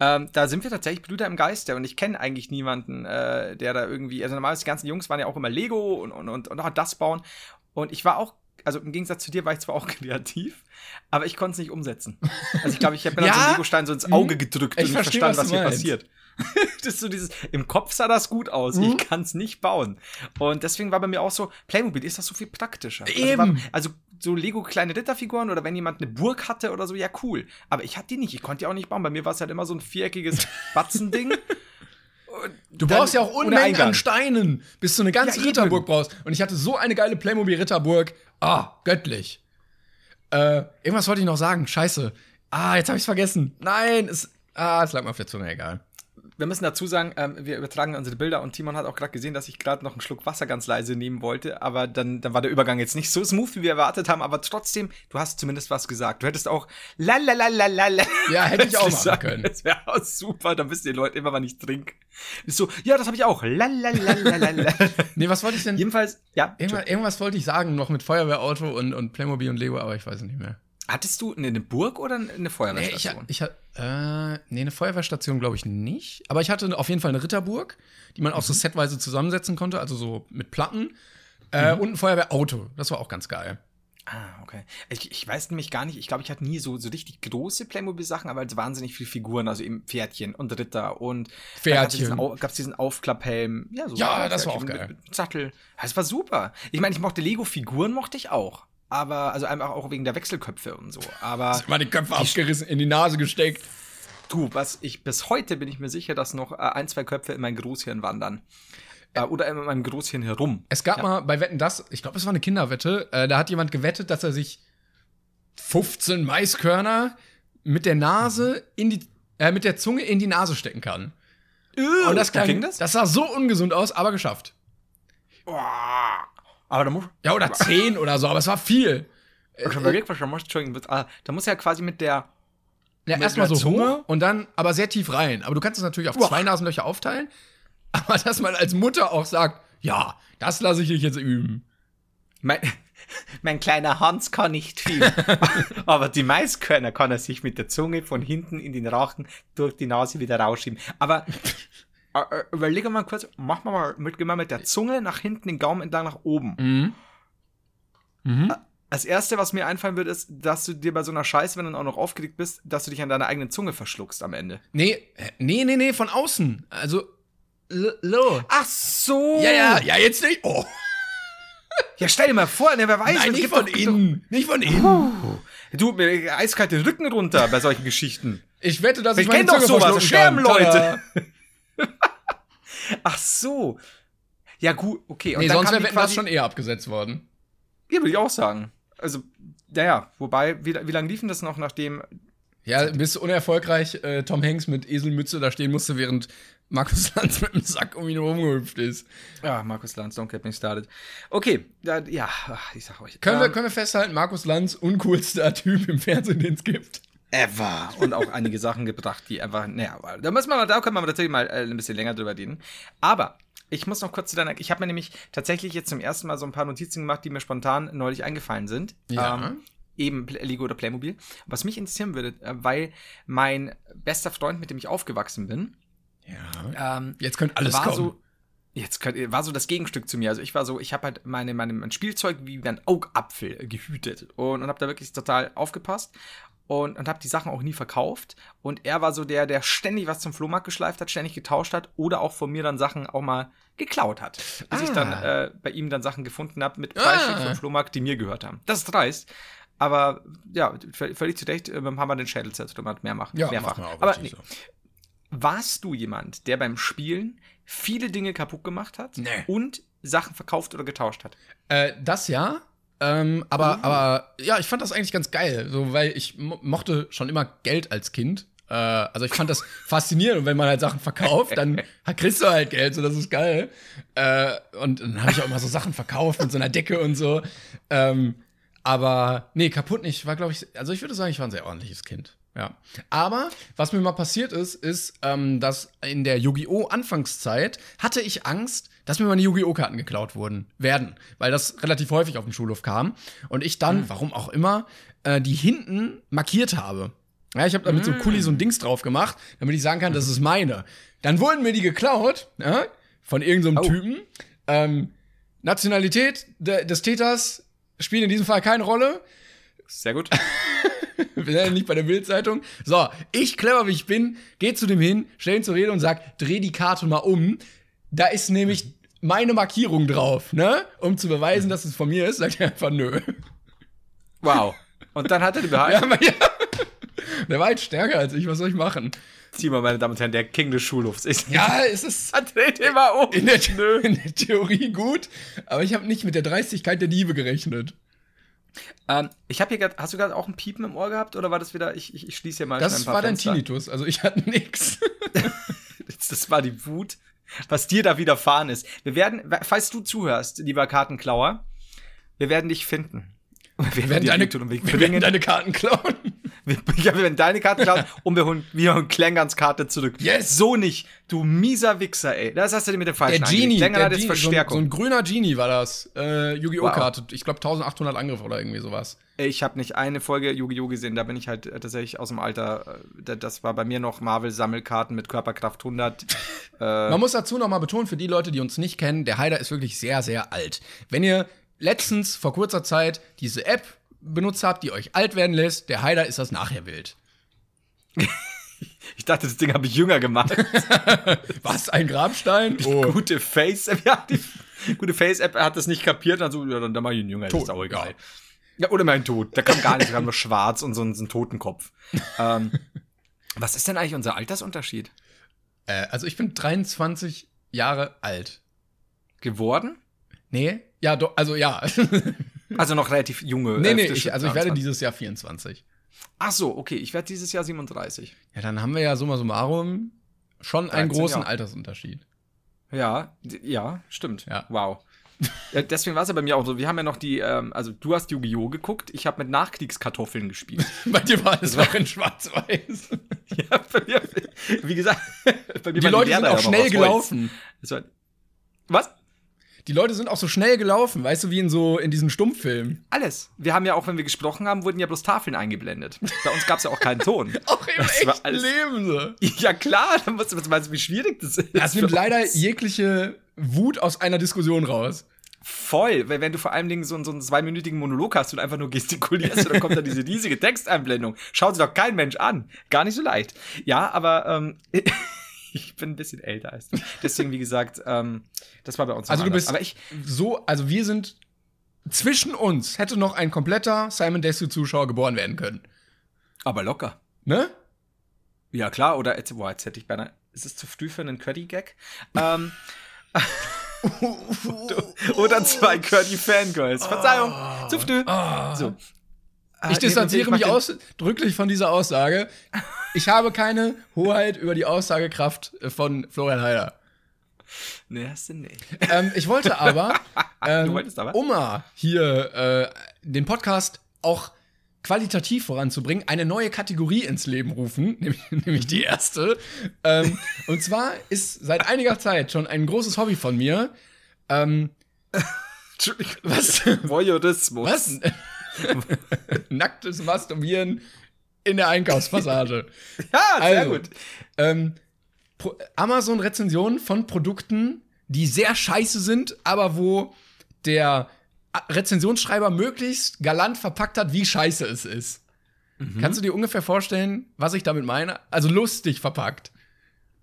Ähm, da sind wir tatsächlich Brüder im Geiste und ich kenne eigentlich niemanden, äh, der da irgendwie, also normalerweise die ganzen Jungs waren ja auch immer Lego und, und, und, und auch das bauen. Und ich war auch also im Gegensatz zu dir war ich zwar auch *laughs* kreativ, aber ich konnte es nicht umsetzen. Also ich glaube, ich habe mir ja? dann so einen *laughs* Legostein so ins Auge mhm. gedrückt ich und nicht verstanden, was, was hier passiert. *laughs* das ist so dieses, im Kopf sah das gut aus, mhm. ich kann es nicht bauen. Und deswegen war bei mir auch so, Playmobil ist das so viel praktischer. Also Eben. Also, war, also so Lego kleine Ritterfiguren oder wenn jemand eine Burg hatte oder so, ja cool. Aber ich hatte die nicht, ich konnte die auch nicht bauen. Bei mir war es halt immer so ein viereckiges Batzending. Du brauchst ja auch Unmengen an Steinen, bis du eine ganze ja, Ritterburg brauchst. Und ich hatte so eine geile Playmobil-Ritterburg. Ah, göttlich. Äh, irgendwas wollte ich noch sagen. Scheiße. Ah, jetzt habe ich's vergessen. Nein, es, ah, es lag mir auf der Zunge, egal wir müssen dazu sagen, ähm, wir übertragen unsere Bilder und Timon hat auch gerade gesehen, dass ich gerade noch einen Schluck Wasser ganz leise nehmen wollte, aber dann, dann war der Übergang jetzt nicht so smooth, wie wir erwartet haben, aber trotzdem, du hast zumindest was gesagt. Du hättest auch la la la la la la. Ja, hätte ich *laughs* auch machen können. Das wäre auch super, dann wissen die Leute immer, wann ich trinke. Ist so, ja, das habe ich auch. La la la la la la. *laughs* nee, was wollte ich denn? Jedenfalls, ja. Irgendwas, irgendwas wollte ich sagen, noch mit Feuerwehrauto und, und Playmobil und Lego, aber ich weiß es nicht mehr. Hattest du eine Burg oder eine Feuerwehrstation? Nee, ich, ich, äh, nee, eine Feuerwehrstation glaube ich nicht. Aber ich hatte auf jeden Fall eine Ritterburg, die man auch so mhm. setweise zusammensetzen konnte, also so mit Platten. Äh, mhm. Und ein Feuerwehrauto. Das war auch ganz geil. Ah, okay. Ich, ich weiß nämlich gar nicht, ich glaube, ich hatte nie so, so richtig große Playmobil-Sachen, aber halt wahnsinnig viele Figuren, also eben Pferdchen und Ritter und Pferdchen. Gab es diesen Aufklapphelm. Ja, so ja das war auch geil. Mit, mit Sattel. Das war super. Ich meine, ich mochte Lego-Figuren, mochte ich auch aber also einfach auch wegen der Wechselköpfe und so. Aber mal die Köpfe abgerissen, in die Nase gesteckt. Du, was ich bis heute bin ich mir sicher, dass noch äh, ein, zwei Köpfe in mein Großhirn wandern. Äh, oder in meinem Großhirn herum. Es gab ja. mal bei Wetten das, ich glaube, es war eine Kinderwette, äh, da hat jemand gewettet, dass er sich 15 Maiskörner mit der Nase in die, äh, mit der Zunge in die Nase stecken kann. Uh, und das, klang, das? das sah so ungesund aus, aber geschafft. Boah. Aber da muss. Ja, oder zehn *laughs* oder so, aber es war viel. Ich hab überlegt, was da muss, Entschuldigung, ah, da muss ja quasi mit der. Ja, erstmal so Zunge und dann aber sehr tief rein. Aber du kannst es natürlich auf Uah. zwei Nasenlöcher aufteilen. *laughs* Aber dass man als Mutter auch sagt, ja, das lasse ich dich jetzt üben. Mein, *laughs* mein kleiner Hans kann nicht viel. aber die Maiskörner kann er sich mit der Zunge von hinten in den Rachen durch die Nase wieder rausschieben. Aber äh, äh, überlege mal kurz, mach mal mit, mal mit der Zunge nach hinten den Gaumen entlang nach oben. Mhm. Mhm. Äh, als erste, was mir einfallen wird, ist, dass du dir bei so einer Scheiße, wenn du auch noch aufgeregt bist, dass du dich an deiner eigenen Zunge verschluckst am Ende. Nee, nee, nee, nee, von außen. Also, lo. Ach so. Ja, ja, ja, jetzt nicht. Oh. *laughs* Ja, stell dir mal vor, ne, wer weiß. Nein, nicht von, doch, innen. Doch. nicht von innen. Du, mir eiskalt den Rücken runter bei solchen Geschichten. Ich wette, dass ich, ich meine Zunge doch sowas. Scherben, Leute. *laughs* *laughs* Ach so. Ja, gut, okay. Und nee, sonst wäre das schon eher abgesetzt worden. Ja, würde ich auch sagen. Also, naja, wobei, wie, wie lange liefen das noch, nachdem. Ja, bis unerfolgreich äh, Tom Hanks mit Eselmütze da stehen musste, während Markus *laughs* Lanz mit dem Sack um ihn rumgehüpft ist. Ja, Markus Lanz, don't get me started. Okay, ja, ja ich sag euch. Können, ähm, wir, können wir festhalten, Markus Lanz, uncoolster Typ im Fernsehen, den es gibt ever. Und auch einige Sachen gebracht, die einfach, naja, da muss man, da können wir natürlich mal äh, ein bisschen länger drüber reden. Aber ich muss noch kurz zu deiner, ich habe mir nämlich tatsächlich jetzt zum ersten Mal so ein paar Notizen gemacht, die mir spontan neulich eingefallen sind. Ja. Ähm, eben Lego oder Playmobil. Was mich interessieren würde, äh, weil mein bester Freund, mit dem ich aufgewachsen bin, ja. Ähm, jetzt könnte alles war kommen. So, jetzt könnt, war so das Gegenstück zu mir. Also ich war so, ich habe halt meine, meine, mein Spielzeug wie ein Augapfel gehütet und, und habe da wirklich total aufgepasst. Und, und habe die Sachen auch nie verkauft. Und er war so der, der ständig was zum Flohmarkt geschleift hat, ständig getauscht hat oder auch von mir dann Sachen auch mal geklaut hat. Bis Ah. ich dann äh, bei ihm dann Sachen gefunden habe mit Preisschild Ah. vom Flohmarkt, die mir gehört haben. Das ist dreist. Aber ja, völlig zu Recht, beim Hammer den Schädel zertrümmert, mehr machen. Ja, mehrfach. auch Aber nee, so. warst du jemand, der beim Spielen viele Dinge kaputt gemacht hat Nee. und Sachen verkauft oder getauscht hat? Äh, das ja. Ähm, aber, Mhm. aber ja, ich fand das eigentlich ganz geil, so, weil ich mo mochte schon immer Geld als Kind. Äh, also ich fand das *laughs* faszinierend und wenn man halt Sachen verkauft, dann *laughs* kriegst du halt Geld, so das ist geil. Äh, und dann habe ich auch immer so Sachen verkauft mit so einer Decke und so. Ähm, aber nee, kaputt nicht. War, glaube ich, also ich würde sagen, ich war ein sehr ordentliches Kind. Ja. Aber was mir mal passiert ist, ist, ähm, dass in der Yu-Gi-Oh! Anfangszeit hatte ich Angst, dass mir meine Yu-Gi-Oh! Karten geklaut wurden, werden, weil das relativ häufig auf dem Schulhof kam. Und ich dann, warum auch immer, äh, die hinten markiert habe. Ja, ich habe da mit so Kuli so ein Dings drauf gemacht, damit ich sagen kann, das ist meine. Dann wurden mir die geklaut, ja, von irgendeinem so Oh. Typen. Ähm, Nationalität de des Täters spielt in diesem Fall keine Rolle. Sehr gut. *laughs* Wir sind ja nicht bei der Bildzeitung. So, ich, clever wie ich bin, geh zu dem hin, stell ihn zur Rede und sag, dreh die Karte mal um. Da ist nämlich meine Markierung drauf, ne? Um zu beweisen, dass es von mir ist, sagt er einfach nö. Wow. Und dann hat er die *laughs* Behalte. Ja, ja. Der war halt stärker als ich, was soll ich machen? Timo, meine Damen und Herren, der King des Schulhofs ist. Ja, es ist *laughs* dreht immer um. in der, in der Theorie gut, aber ich habe nicht mit der Dreistigkeit der Diebe gerechnet. Ähm, ich habe hier gerade, hast du gerade auch ein Piepen im Ohr gehabt oder war das wieder, ich, ich, ich schließe hier mal Das ein paar war dein Fenster. Tinnitus, also ich hatte nix. Das, *laughs* das war die Wut, was dir da widerfahren ist. Wir werden, falls du zuhörst, lieber Kartenklauer, wir werden dich finden. Wir Wir werden, deine, wir werden deine Karten klauen. Wir, *laughs* wir werden deine Karte klauen *laughs* und wir holen, wir holen Klengans Karte zurück. Yes. So nicht, du mieser Wichser, ey. Das hast du dir mit dem falschen Der Genie, der hat jetzt Genie so, ein, Verstärkung. so ein grüner Genie war das. Äh, Yu-Gi-Oh! Wow. Karte. Ich glaube 1800 Angriffe oder irgendwie sowas. Ich habe nicht eine Folge Yu-Gi-Oh! gesehen, da bin ich halt äh, tatsächlich aus dem Alter. äh, da- Das war bei mir noch Marvel-Sammelkarten mit Körperkraft 100. *laughs* Äh. Man muss dazu noch mal betonen, für die Leute, die uns nicht kennen, der Haider ist wirklich sehr, sehr alt. Wenn ihr letztens vor kurzer Zeit diese App benutzt habt, die euch alt werden lässt, der Haider ist das nachher wild. *laughs* Ich dachte, das Ding habe ich jünger gemacht. *laughs* Was, ein Grabstein? Oh. Gute Face-App, ja, die gute Face-App hat das nicht kapiert, also ja, dann, dann mach ich ihn jünger, das ist Tot, auch egal. Ja, oder mein Tod. Da kam gar nichts, da kam nur schwarz und so ein, so ein Totenkopf. ähm, *laughs* was ist denn eigentlich unser Altersunterschied? Äh, also ich bin 23 Jahre alt. Geworden? Nee? Ja, doch, also ja. Also noch relativ junge. nee, äh, nee, ich, also ich werde 23. dieses Jahr 24. Ach so, okay, ich werde dieses Jahr 37. Ja, dann haben wir ja summa summarum schon einen 13 großen Jahre. Altersunterschied. Ja, ja, stimmt. Ja. Wow. Deswegen war es ja bei mir auch so. Wir haben ja noch die, ähm, also du hast Yu-Gi-Oh! geguckt, ich habe mit Nachkriegskartoffeln gespielt. *laughs* Bei dir war alles noch in schwarz-weiß. *laughs* ja, bei mir, wie gesagt, *laughs* bei mir Die Leute Lehrer sind auch schnell gelaufen. War, was? Die Leute sind auch so schnell gelaufen, weißt du, wie in so in diesen Stummfilmen. Alles. Wir haben ja auch, wenn wir gesprochen haben, wurden ja bloß Tafeln eingeblendet. Bei uns gab es ja auch keinen Ton. *laughs* Auch im Das echten alles- Leben so. *laughs* ja, klar, dann musst du, was meinst du, wie schwierig das ist? Das nimmt leider uns? jegliche Wut aus einer Diskussion raus. Voll, weil wenn du vor allen Dingen so, einen- so einen zweiminütigen Monolog hast und einfach nur gestikulierst, dann kommt da diese riesige Texteinblendung. Schaut sich doch kein Mensch an. Gar nicht so leicht. Ja, aber ähm, *laughs* ich bin ein bisschen älter als du. Deswegen, wie gesagt, ähm, das war bei uns Also du anders. bist Aber ich, so, also wir sind zwischen uns hätte noch ein kompletter Simon Desue Zuschauer geboren werden können. aber locker. Ne? Ja, klar, oder jetzt, boah, jetzt hätte ich beinahe. Ist es zu früh für einen Curdy-Gag? Ähm, *laughs* *laughs* oder zwei Curdy-Fangirls. Verzeihung, zu früh. So. Ah. Ich distanziere mich ausdrücklich von dieser Aussage. Ich habe keine Hoheit über die Aussagekraft von Florian Heider. Nee, hast du nicht. ähm, ich wollte aber, *laughs* ähm, aber? um mal hier äh, den Podcast auch qualitativ voranzubringen, eine neue Kategorie ins Leben rufen, *laughs* nämlich, nämlich die erste. Ähm, und zwar ist seit einiger Zeit schon ein großes Hobby von mir. Ähm, *laughs* Entschuldigung. was? Voyeurismus. Was? *laughs* Nacktes Masturbieren in der Einkaufspassage. *laughs* Ja, sehr Also, gut. Ähm, Amazon-Rezensionen von Produkten, die sehr scheiße sind, aber wo der Rezensionsschreiber möglichst galant verpackt hat, wie scheiße es ist. Mhm. Kannst du dir ungefähr vorstellen, was ich damit meine? Also lustig verpackt.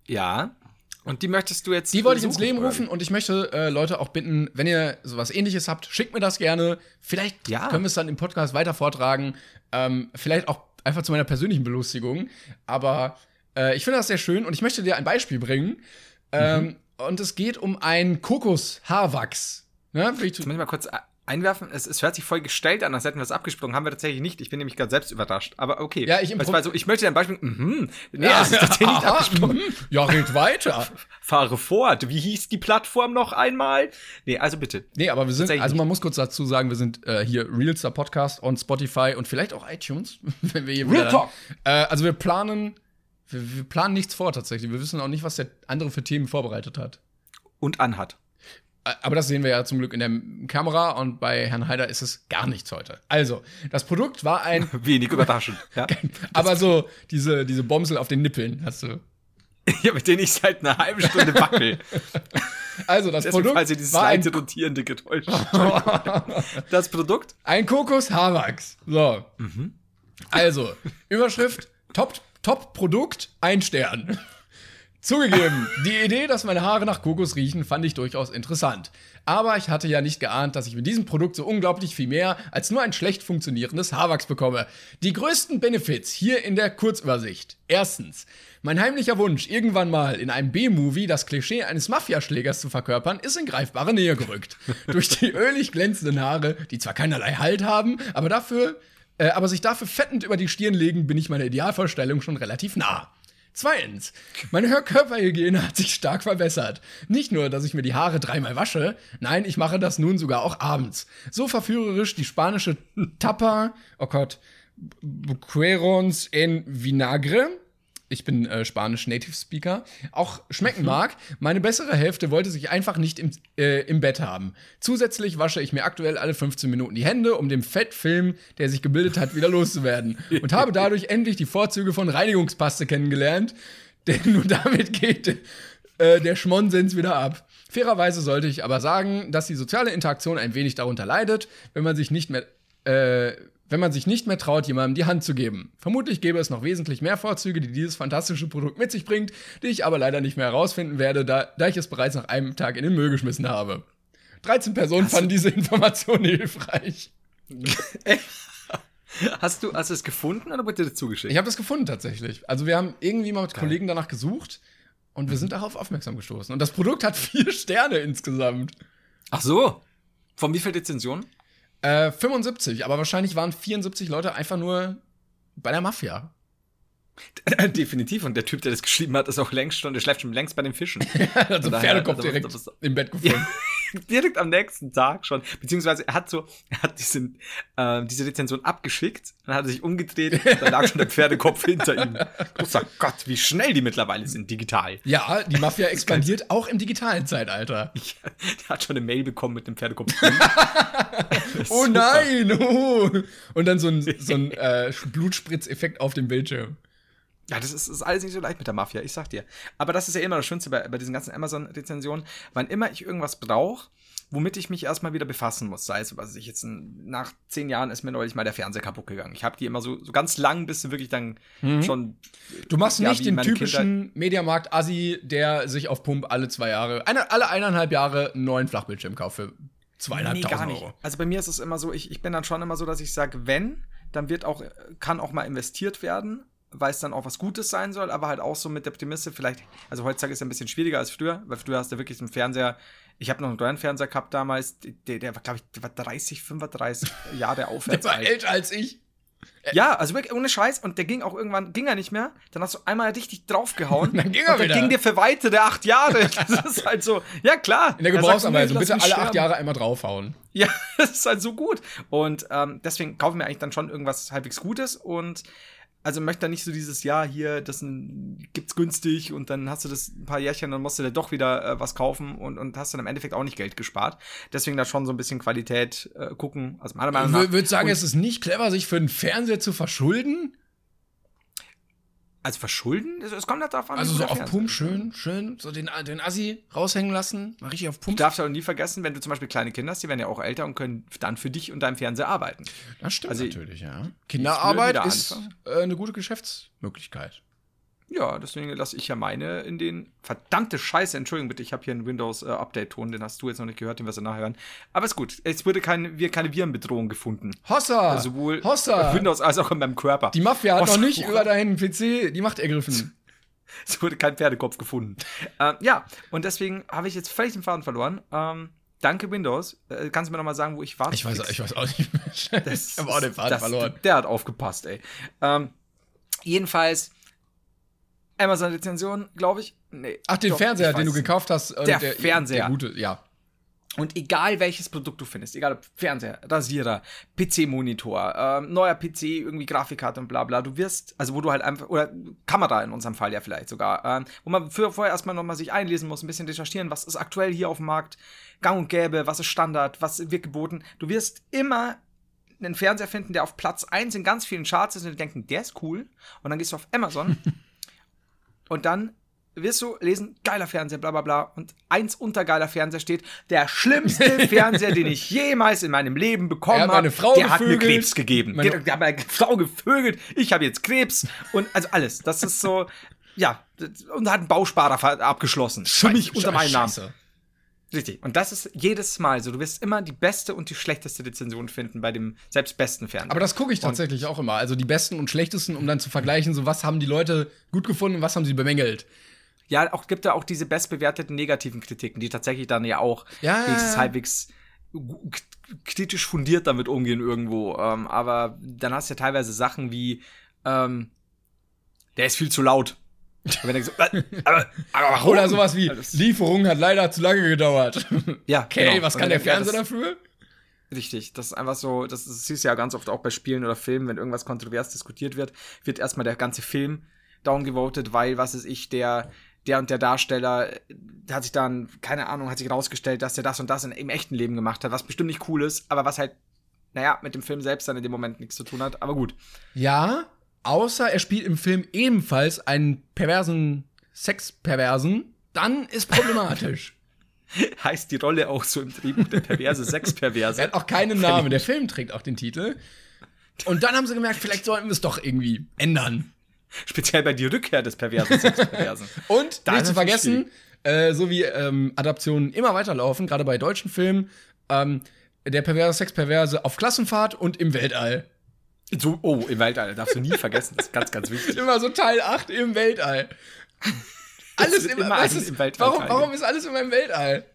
Ja. Und die möchtest du jetzt. Die wollte ich ins Leben rufen und ich möchte äh, Leute auch bitten, wenn ihr sowas ähnliches habt, schickt mir das gerne. Vielleicht ja. können wir es dann im Podcast weiter vortragen. Ähm, vielleicht auch einfach zu meiner persönlichen Belustigung. Aber äh, ich finde das sehr schön und ich möchte dir ein Beispiel bringen. Ähm, mhm. Und es geht um ein Kokoshaarwachs. Ne? Ich muss mal kurz einwerfen. Es, es, hört sich voll gestellt an, als hätten wir es abgesprungen. Haben wir tatsächlich nicht. Ich bin nämlich gerade selbst überrascht. Aber okay. Ja, ich, also, ich möchte ein Beispiel. Mhm. Nee, ja, das ist tatsächlich nicht *laughs* abgesprungen. Mhm. Ja, red weiter. *laughs* Fahre fort. Wie hieß die Plattform noch einmal? Nee, also bitte. Nee, aber wir sind, also man muss kurz dazu sagen, wir sind äh, hier Realstar Podcast on Spotify und vielleicht auch iTunes, *laughs* wenn wir hier Real Talk. Äh, also wir planen, wir, wir planen nichts vor tatsächlich. Wir wissen auch nicht, was der andere für Themen vorbereitet hat. Und anhat. Aber das sehen wir ja zum Glück in der Kamera und bei Herrn Heider ist es gar nichts heute. Also, das Produkt war ein. *laughs* Wenig überraschend. *laughs* Ja. aber so, diese, diese Bomsel auf den Nippeln hast du. *laughs* ja, mit denen ich seit einer halben Stunde wackel. Also, das Deswegen Produkt. Sie dieses war ein rotierende Geräusch. das Produkt? Ein Kokos-Haarwachs. So. Mhm. Also, Überschrift: Top, Top ein Stern. Zugegeben, die Idee, dass meine Haare nach Kokos riechen, fand ich durchaus interessant. Aber ich hatte ja nicht geahnt, dass ich mit diesem Produkt so unglaublich viel mehr als nur ein schlecht funktionierendes Haarwachs bekomme. Die größten Benefits hier in der Kurzübersicht. Erstens, mein heimlicher Wunsch, irgendwann mal in einem B-Movie das Klischee eines Mafiaschlägers zu verkörpern, ist in greifbare Nähe gerückt. Durch die ölig glänzenden Haare, die zwar keinerlei Halt haben, aber dafür, äh, aber sich dafür fettend über die Stirn legen, bin ich meiner Idealvorstellung schon relativ nah. Zweitens, meine Körperhygiene hat sich stark verbessert. Nicht nur, dass ich mir die Haare dreimal wasche, nein, ich mache das nun sogar auch abends. So verführerisch die spanische Tapa, oh Gott, Buquerons en Vinagre ich bin äh, Spanisch Native Speaker, auch schmecken mhm. mag. Meine bessere Hälfte wollte sich einfach nicht im, äh, im Bett haben. Zusätzlich wasche ich mir aktuell alle 15 Minuten die Hände, um den Fettfilm, der sich gebildet hat, wieder loszuwerden. Und habe dadurch endlich die Vorzüge von Reinigungspaste kennengelernt. *laughs* Denn nur damit geht äh, der Schmonsens wieder ab. Fairerweise sollte ich aber sagen, dass die soziale Interaktion ein wenig darunter leidet, wenn man sich nicht mehr äh, wenn man sich nicht mehr traut, jemandem die Hand zu geben. Vermutlich gäbe es noch wesentlich mehr Vorzüge, die dieses fantastische Produkt mit sich bringt, die ich aber leider nicht mehr herausfinden werde, da, da ich es bereits nach einem Tag in den Müll geschmissen habe. 13 Personen hast fanden diese Information *laughs* hilfreich. *laughs* Hast du, hast du es gefunden oder wurde dir das zugeschickt? Ich habe es gefunden tatsächlich. Also wir haben irgendwie mal mit Geil. Kollegen danach gesucht und wir mhm. sind darauf aufmerksam gestoßen. Und das Produkt hat *laughs* vier Sterne insgesamt. Ach so. Von wie viel Rezensionen? Äh, 75, aber wahrscheinlich waren 74 Leute einfach nur bei der Mafia. *laughs* Definitiv. Und der Typ, der das geschrieben hat, ist auch längst schon, der schläft schon längst bei den Fischen. *laughs* also Pferdekopf also, direkt das, das, im Bett gefunden. *laughs* direkt am nächsten Tag schon. Beziehungsweise er hat so, er hat diesen, äh, diese Rezension abgeschickt, dann hat er sich umgedreht, da lag schon der Pferdekopf hinter ihm. *laughs* Großer Gott, wie schnell die mittlerweile sind, digital. Ja, die Mafia expandiert auch im digitalen Zeitalter. *laughs* Ja, der hat schon eine Mail bekommen mit dem Pferdekopf. oh nein! Oh. Und dann so ein, so ein äh, Blutspritzeffekt auf dem Bildschirm. Ja, das ist, ist, alles nicht so leicht mit der Mafia, ich sag dir. Aber das ist ja immer das Schönste bei, bei diesen ganzen Amazon-Rezensionen. Wann immer ich irgendwas brauche, womit ich mich erstmal wieder befassen muss, sei es, was ich jetzt nach zehn Jahren ist mir neulich mal der Fernseher kaputt gegangen. Ich habe die immer so, so ganz lang, bis du wirklich dann mhm. schon. Du machst ja, nicht den typischen Mediamarkt-Assi, der sich auf Pump alle zwei Jahre, eine, alle eineinhalb Jahre einen neuen Flachbildschirm kauft für zweieinhalbtausend nee, Euro. Also bei mir ist es immer so, ich, ich bin dann schon immer so, dass ich sage, wenn, dann wird auch, kann auch mal investiert werden weil es dann auch was Gutes sein soll, aber halt auch so mit der Prämisse vielleicht, also heutzutage ist es ein bisschen schwieriger als früher, weil früher hast du wirklich einen Fernseher, ich habe noch einen Röhrenfernseher gehabt damals, der, der war, glaube ich, der war 30, 35 Jahre *laughs* aufwärts. der war alt. älter als ich. Ja, also wirklich ohne Scheiß und der ging auch irgendwann, ging er nicht mehr. Dann hast du einmal richtig draufgehauen. *laughs* dann ging er und dann wieder. ging dir für weitere acht Jahre. *laughs* Das ist halt so, ja klar. In der Gebrauchsanweisung, bitte alle acht Jahre einmal draufhauen. Ja, das ist halt so gut. Und ähm, deswegen kaufen wir eigentlich dann schon irgendwas halbwegs Gutes und also möchte da nicht so dieses Jahr hier, das gibt's günstig und dann hast du das ein paar Jährchen, dann musst du da doch wieder äh, was kaufen und, und hast dann im Endeffekt auch nicht Geld gespart. Deswegen da schon so ein bisschen Qualität äh, gucken. Also meiner Meinung nach. Ich würde sagen, und es ist nicht clever, sich für einen Fernseher zu verschulden. Also verschulden? Es kommt halt darauf an. Also so auf Pump schön, schön, so den, den Assi raushängen lassen, mal richtig auf Du Pump. darfst aber nie vergessen, wenn du zum Beispiel kleine Kinder hast, die werden ja auch älter und können dann für dich und deinen Fernseher arbeiten. Das stimmt Also, natürlich, ja. Kinderarbeit ist äh, eine gute Geschäftsmöglichkeit. Ja, deswegen lasse ich ja meine in den. Verdammte Scheiße, Entschuldigung bitte, ich habe hier einen Windows-Update-Ton, den hast du jetzt noch nicht gehört, den wirst du nachher hören. Aber ist gut, es wurde kein, wir keine Virenbedrohung gefunden. Hossa! Also sowohl Hossa! Windows als auch in meinem Körper. Die Mafia hat Hossa. noch nicht über deinen PC die Macht ergriffen. *laughs* Es wurde kein Pferdekopf gefunden. ähm, ja, und deswegen habe ich jetzt völlig den Faden verloren. Ähm, danke, Windows. Äh, kannst du mir noch mal sagen, wo ich war? Ich weiß, ich weiß auch nicht mehr. *laughs* Ich habe auch den Faden das- verloren. Der hat aufgepasst, ey. Ähm, jedenfalls, Amazon-Rezension, glaube ich. Nee. Ach, den doch, Fernseher, den du gekauft hast. äh, Der Fernseher. Der gute, ja. Und egal welches Produkt du findest, egal ob Fernseher, Rasierer, PC-Monitor, ähm, neuer PC, irgendwie Grafikkarte und bla bla, du wirst, also wo du halt einfach, oder Kamera in unserem Fall ja vielleicht sogar, ähm, wo man für, vorher erstmal nochmal sich einlesen muss, ein bisschen recherchieren, was ist aktuell hier auf dem Markt, gang und gäbe, was ist Standard, was wird geboten. Du wirst immer einen Fernseher finden, der auf Platz 1 in ganz vielen Charts ist und denken, der ist cool. Und dann gehst du auf Amazon *laughs* und dann wirst du lesen, geiler Fernseher, bla bla bla. Und eins unter geiler Fernseher steht, der schlimmste *laughs* Fernseher, den ich jemals in meinem Leben bekommen habe. der hat mir. Krebs gegeben. Meine- Der, hat meine Frau gevögelt, ich habe jetzt Krebs und also alles. Das ist so, ja, und hat einen Bausparer abgeschlossen. Mich unter meinem Namen. Richtig. Und das ist jedes Mal so. Du wirst immer die beste und die schlechteste Rezension finden bei dem selbst besten Fernseher. Aber das gucke ich tatsächlich auch immer. Also die besten und schlechtesten, um dann zu vergleichen, so was haben die Leute gut gefunden und was haben sie bemängelt. Ja, auch gibt da auch diese bestbewerteten negativen Kritiken, die tatsächlich dann ja auch Ja, ja, halbwegs kritisch fundiert damit umgehen irgendwo. Ähm, aber dann hast du ja teilweise Sachen wie, ähm, der ist viel zu laut. Denkst, äh, aber, aber? Oder sowas wie, Das- Lieferung hat leider zu lange gedauert. Ja, *laughs* Okay, genau. was kann dann- der Fernseher dafür? Richtig, das ist einfach so, das, das siehst du ja ganz oft auch bei Spielen oder Filmen, wenn irgendwas kontrovers diskutiert wird, wird erstmal der ganze Film downgevotet, weil, was ist ich, der, der und der Darsteller, der hat sich dann, keine Ahnung, hat sich rausgestellt, dass der das und das in, im echten Leben gemacht hat, was bestimmt nicht cool ist, aber was halt, naja, mit dem Film selbst dann in dem Moment nichts zu tun hat, aber gut. Ja, außer er spielt im Film ebenfalls einen perversen Sexperversen, dann ist problematisch. *laughs* Heißt die Rolle auch so im Drehbuch der perverse er Sexperverse? hat auch keinen Namen. Der Film trägt auch den Titel. Und dann haben sie gemerkt, vielleicht sollten wir es doch irgendwie ändern. Speziell bei die Rückkehr des perversen Sexperversen. *laughs* Und Da nicht zu vergessen, äh, so wie ähm, Adaptionen immer weiterlaufen, gerade bei deutschen Filmen, ähm, der perverse Sexperverse auf Klassenfahrt und im Weltall. So, oh, im Weltall, darfst du nie vergessen, das ist ganz, ganz wichtig. Immer so Teil 8 im Weltall. Alles wird immer, ist, im Weltall warum, warum ist alles immer im Weltall?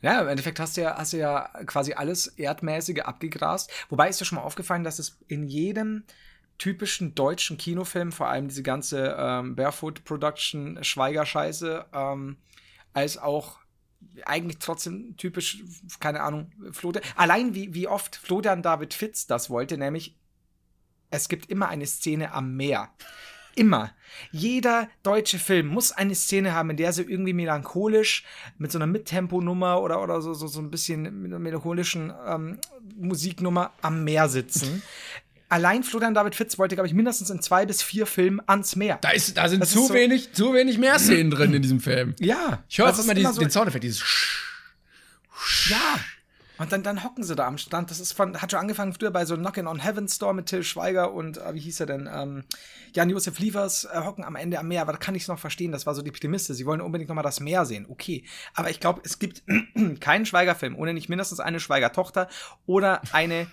Ja, im Endeffekt hast du ja, hast du ja quasi alles Erdmäßige abgegrast. Wobei ist dir schon mal aufgefallen, dass es in jedem typischen deutschen Kinofilm, vor allem diese ganze ähm, Barefoot Production Schweigerscheiße, ähm, als auch eigentlich trotzdem typisch, keine Ahnung, Flote. Allein wie, wie oft Florian David Fitz das wollte, nämlich es gibt immer eine Szene am Meer. Immer. Jeder deutsche Film muss eine Szene haben, in der sie irgendwie melancholisch mit so einer Mittempo-Nummer oder, oder so, so, so ein bisschen mit einer melancholischen ähm, Musiknummer am Meer sitzen. *laughs* Allein Florian David Fitz wollte, glaube ich, mindestens in zwei bis vier Filmen ans Meer. Da, ist, da sind Das zu so- wenig, zu wenig mehr Szenen drin in diesem Film. Ja. Ich höre immer, dieses, so- den Soundeffekt, dieses Sch- Ja. Und dann, dann hocken sie da am Stand. Das ist von, hat schon angefangen früher bei so Knockin' on Heaven Store mit Till Schweiger und äh, wie hieß er denn? Ähm, Jan-Josef Liefers äh, hocken am Ende am Meer, aber da kann ich es noch verstehen. Das war so die Prämisse. Sie wollen unbedingt nochmal das Meer sehen. Okay. Aber ich glaube, es gibt *clears throat* keinen Schweigerfilm ohne nicht mindestens eine Schweigertochter oder eine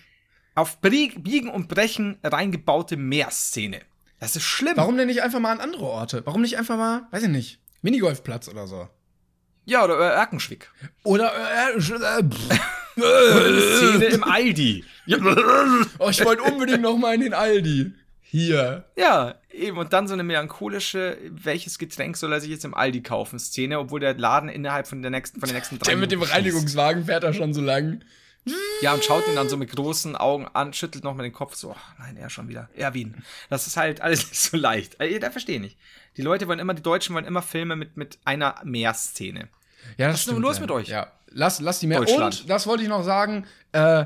auf Biegen und Brechen reingebaute Meerszene. Das ist schlimm. Warum denn nicht einfach mal an andere Orte? Warum nicht einfach mal, weiß ich nicht, Minigolfplatz oder so? Ja, oder äh, Erkenschwick. Oder äh, äh, *laughs* *laughs* Szene im Aldi. oh, ich wollte unbedingt noch mal in den Aldi. Hier. Ja, eben. Und dann so eine melancholische, welches Getränk soll er sich jetzt im Aldi kaufen, Szene, obwohl der Laden innerhalb von, der nächsten, von den nächsten drei Der mit dem. Reinigungswagen fährt da schon so lang. Ja, und schaut ihn dann so mit großen Augen an, schüttelt noch mal den Kopf so, ach, nein, er schon wieder. Erwin. Das ist halt alles *laughs* nicht so leicht. Äh, Da verstehe ich nicht. Die Leute wollen immer, die Deutschen wollen immer Filme mit, mit einer Meerszene. Ja, Was ist denn los mit euch? Ja, lass, lass die mehr. Und, das wollte ich noch sagen, äh,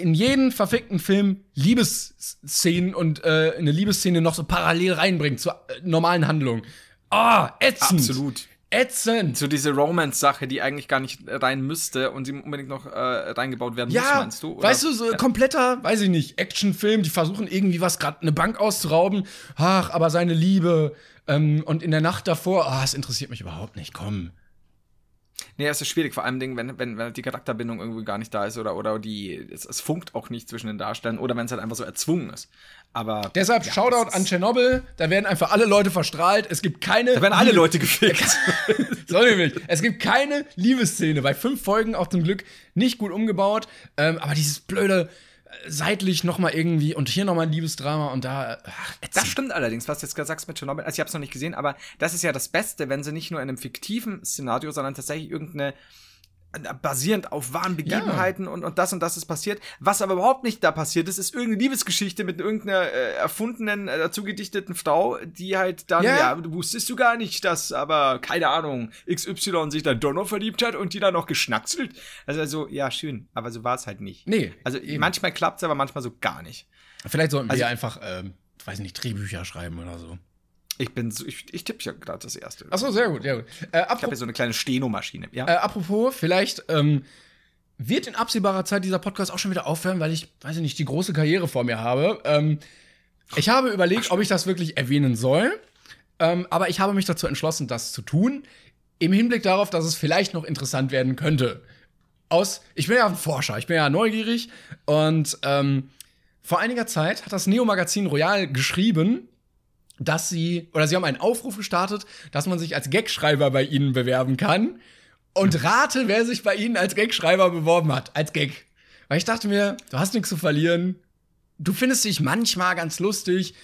in jeden verfickten Film Liebesszenen und äh, eine Liebesszene noch so parallel reinbringt zur äh, normalen Handlung. Ah, ätzend. Absolut. Ätzend. So diese Romance-Sache, die eigentlich gar nicht rein müsste und sie unbedingt noch äh, reingebaut werden muss, Ja, meinst du? oder? weißt du, so kompletter, weiß ich nicht, Actionfilm, die versuchen irgendwie was, gerade eine Bank auszurauben. Ach, aber seine Liebe ähm, und in der Nacht davor, ah, es interessiert mich überhaupt nicht, komm. Nee, es ist schwierig, vor allem, wenn, wenn, wenn die Charakterbindung irgendwie gar nicht da ist oder, oder die, es, es funkt auch nicht zwischen den Darstellern oder wenn es halt einfach so erzwungen ist. Aber. Deshalb ja, Shoutout an Tschernobyl, da werden einfach alle Leute verstrahlt. Es gibt keine. Da werden alle Leute gefickt. *laughs* so nämlich. Es gibt keine Liebesszene. Bei fünf Folgen auch zum Glück nicht gut umgebaut. Ähm, aber dieses blöde seitlich noch mal irgendwie und hier noch mal ein Liebesdrama und da. Ach, Das stimmt allerdings, was du jetzt gerade sagst mit Tschernobyl. Also ich habe es noch nicht gesehen, aber das ist ja das Beste, wenn sie nicht nur in einem fiktiven Szenario, sondern tatsächlich irgendeine äh, basierend auf wahren Begebenheiten und, und das und das ist passiert. Was aber überhaupt nicht da passiert ist, ist irgendeine Liebesgeschichte mit irgendeiner äh, erfundenen, äh, dazu gedichteten Frau, die halt dann, Ja. ja. wusstest du gar nicht, dass aber, keine Ahnung, XY sich dann Donner verliebt hat und die dann noch geschnackselt. Also, also ja, schön, aber so war es halt nicht. Nee. Also eben. manchmal klappt es, aber manchmal so gar nicht. Vielleicht sollten Also- wir einfach, ähm, weiß nicht, Drehbücher schreiben oder so. Ich bin so, ich, ich tippe ja gerade das erste. Achso, sehr gut, sehr gut. Äh, Ich habe hier so eine kleine Steno-Maschine. Ja. äh, apropos, vielleicht ähm, wird in absehbarer Zeit dieser Podcast auch schon wieder aufhören, weil ich, weiß ich nicht, die große Karriere vor mir habe. Ähm, ich habe überlegt, ob ich das wirklich erwähnen soll. Ähm, aber ich habe mich dazu entschlossen, das zu tun. Im Hinblick darauf, dass es vielleicht noch interessant werden könnte. Aus, ich bin ja ein Forscher, ich bin ja neugierig. Und ähm, vor einiger Zeit hat das Neo-Magazin Royal geschrieben, dass sie, oder sie haben einen Aufruf gestartet, dass man sich als Gagschreiber bei ihnen bewerben kann. Und rate, wer sich bei ihnen als Gagschreiber beworben hat. Als Gag. Weil ich dachte mir, du hast nichts zu verlieren. Du findest dich manchmal ganz lustig.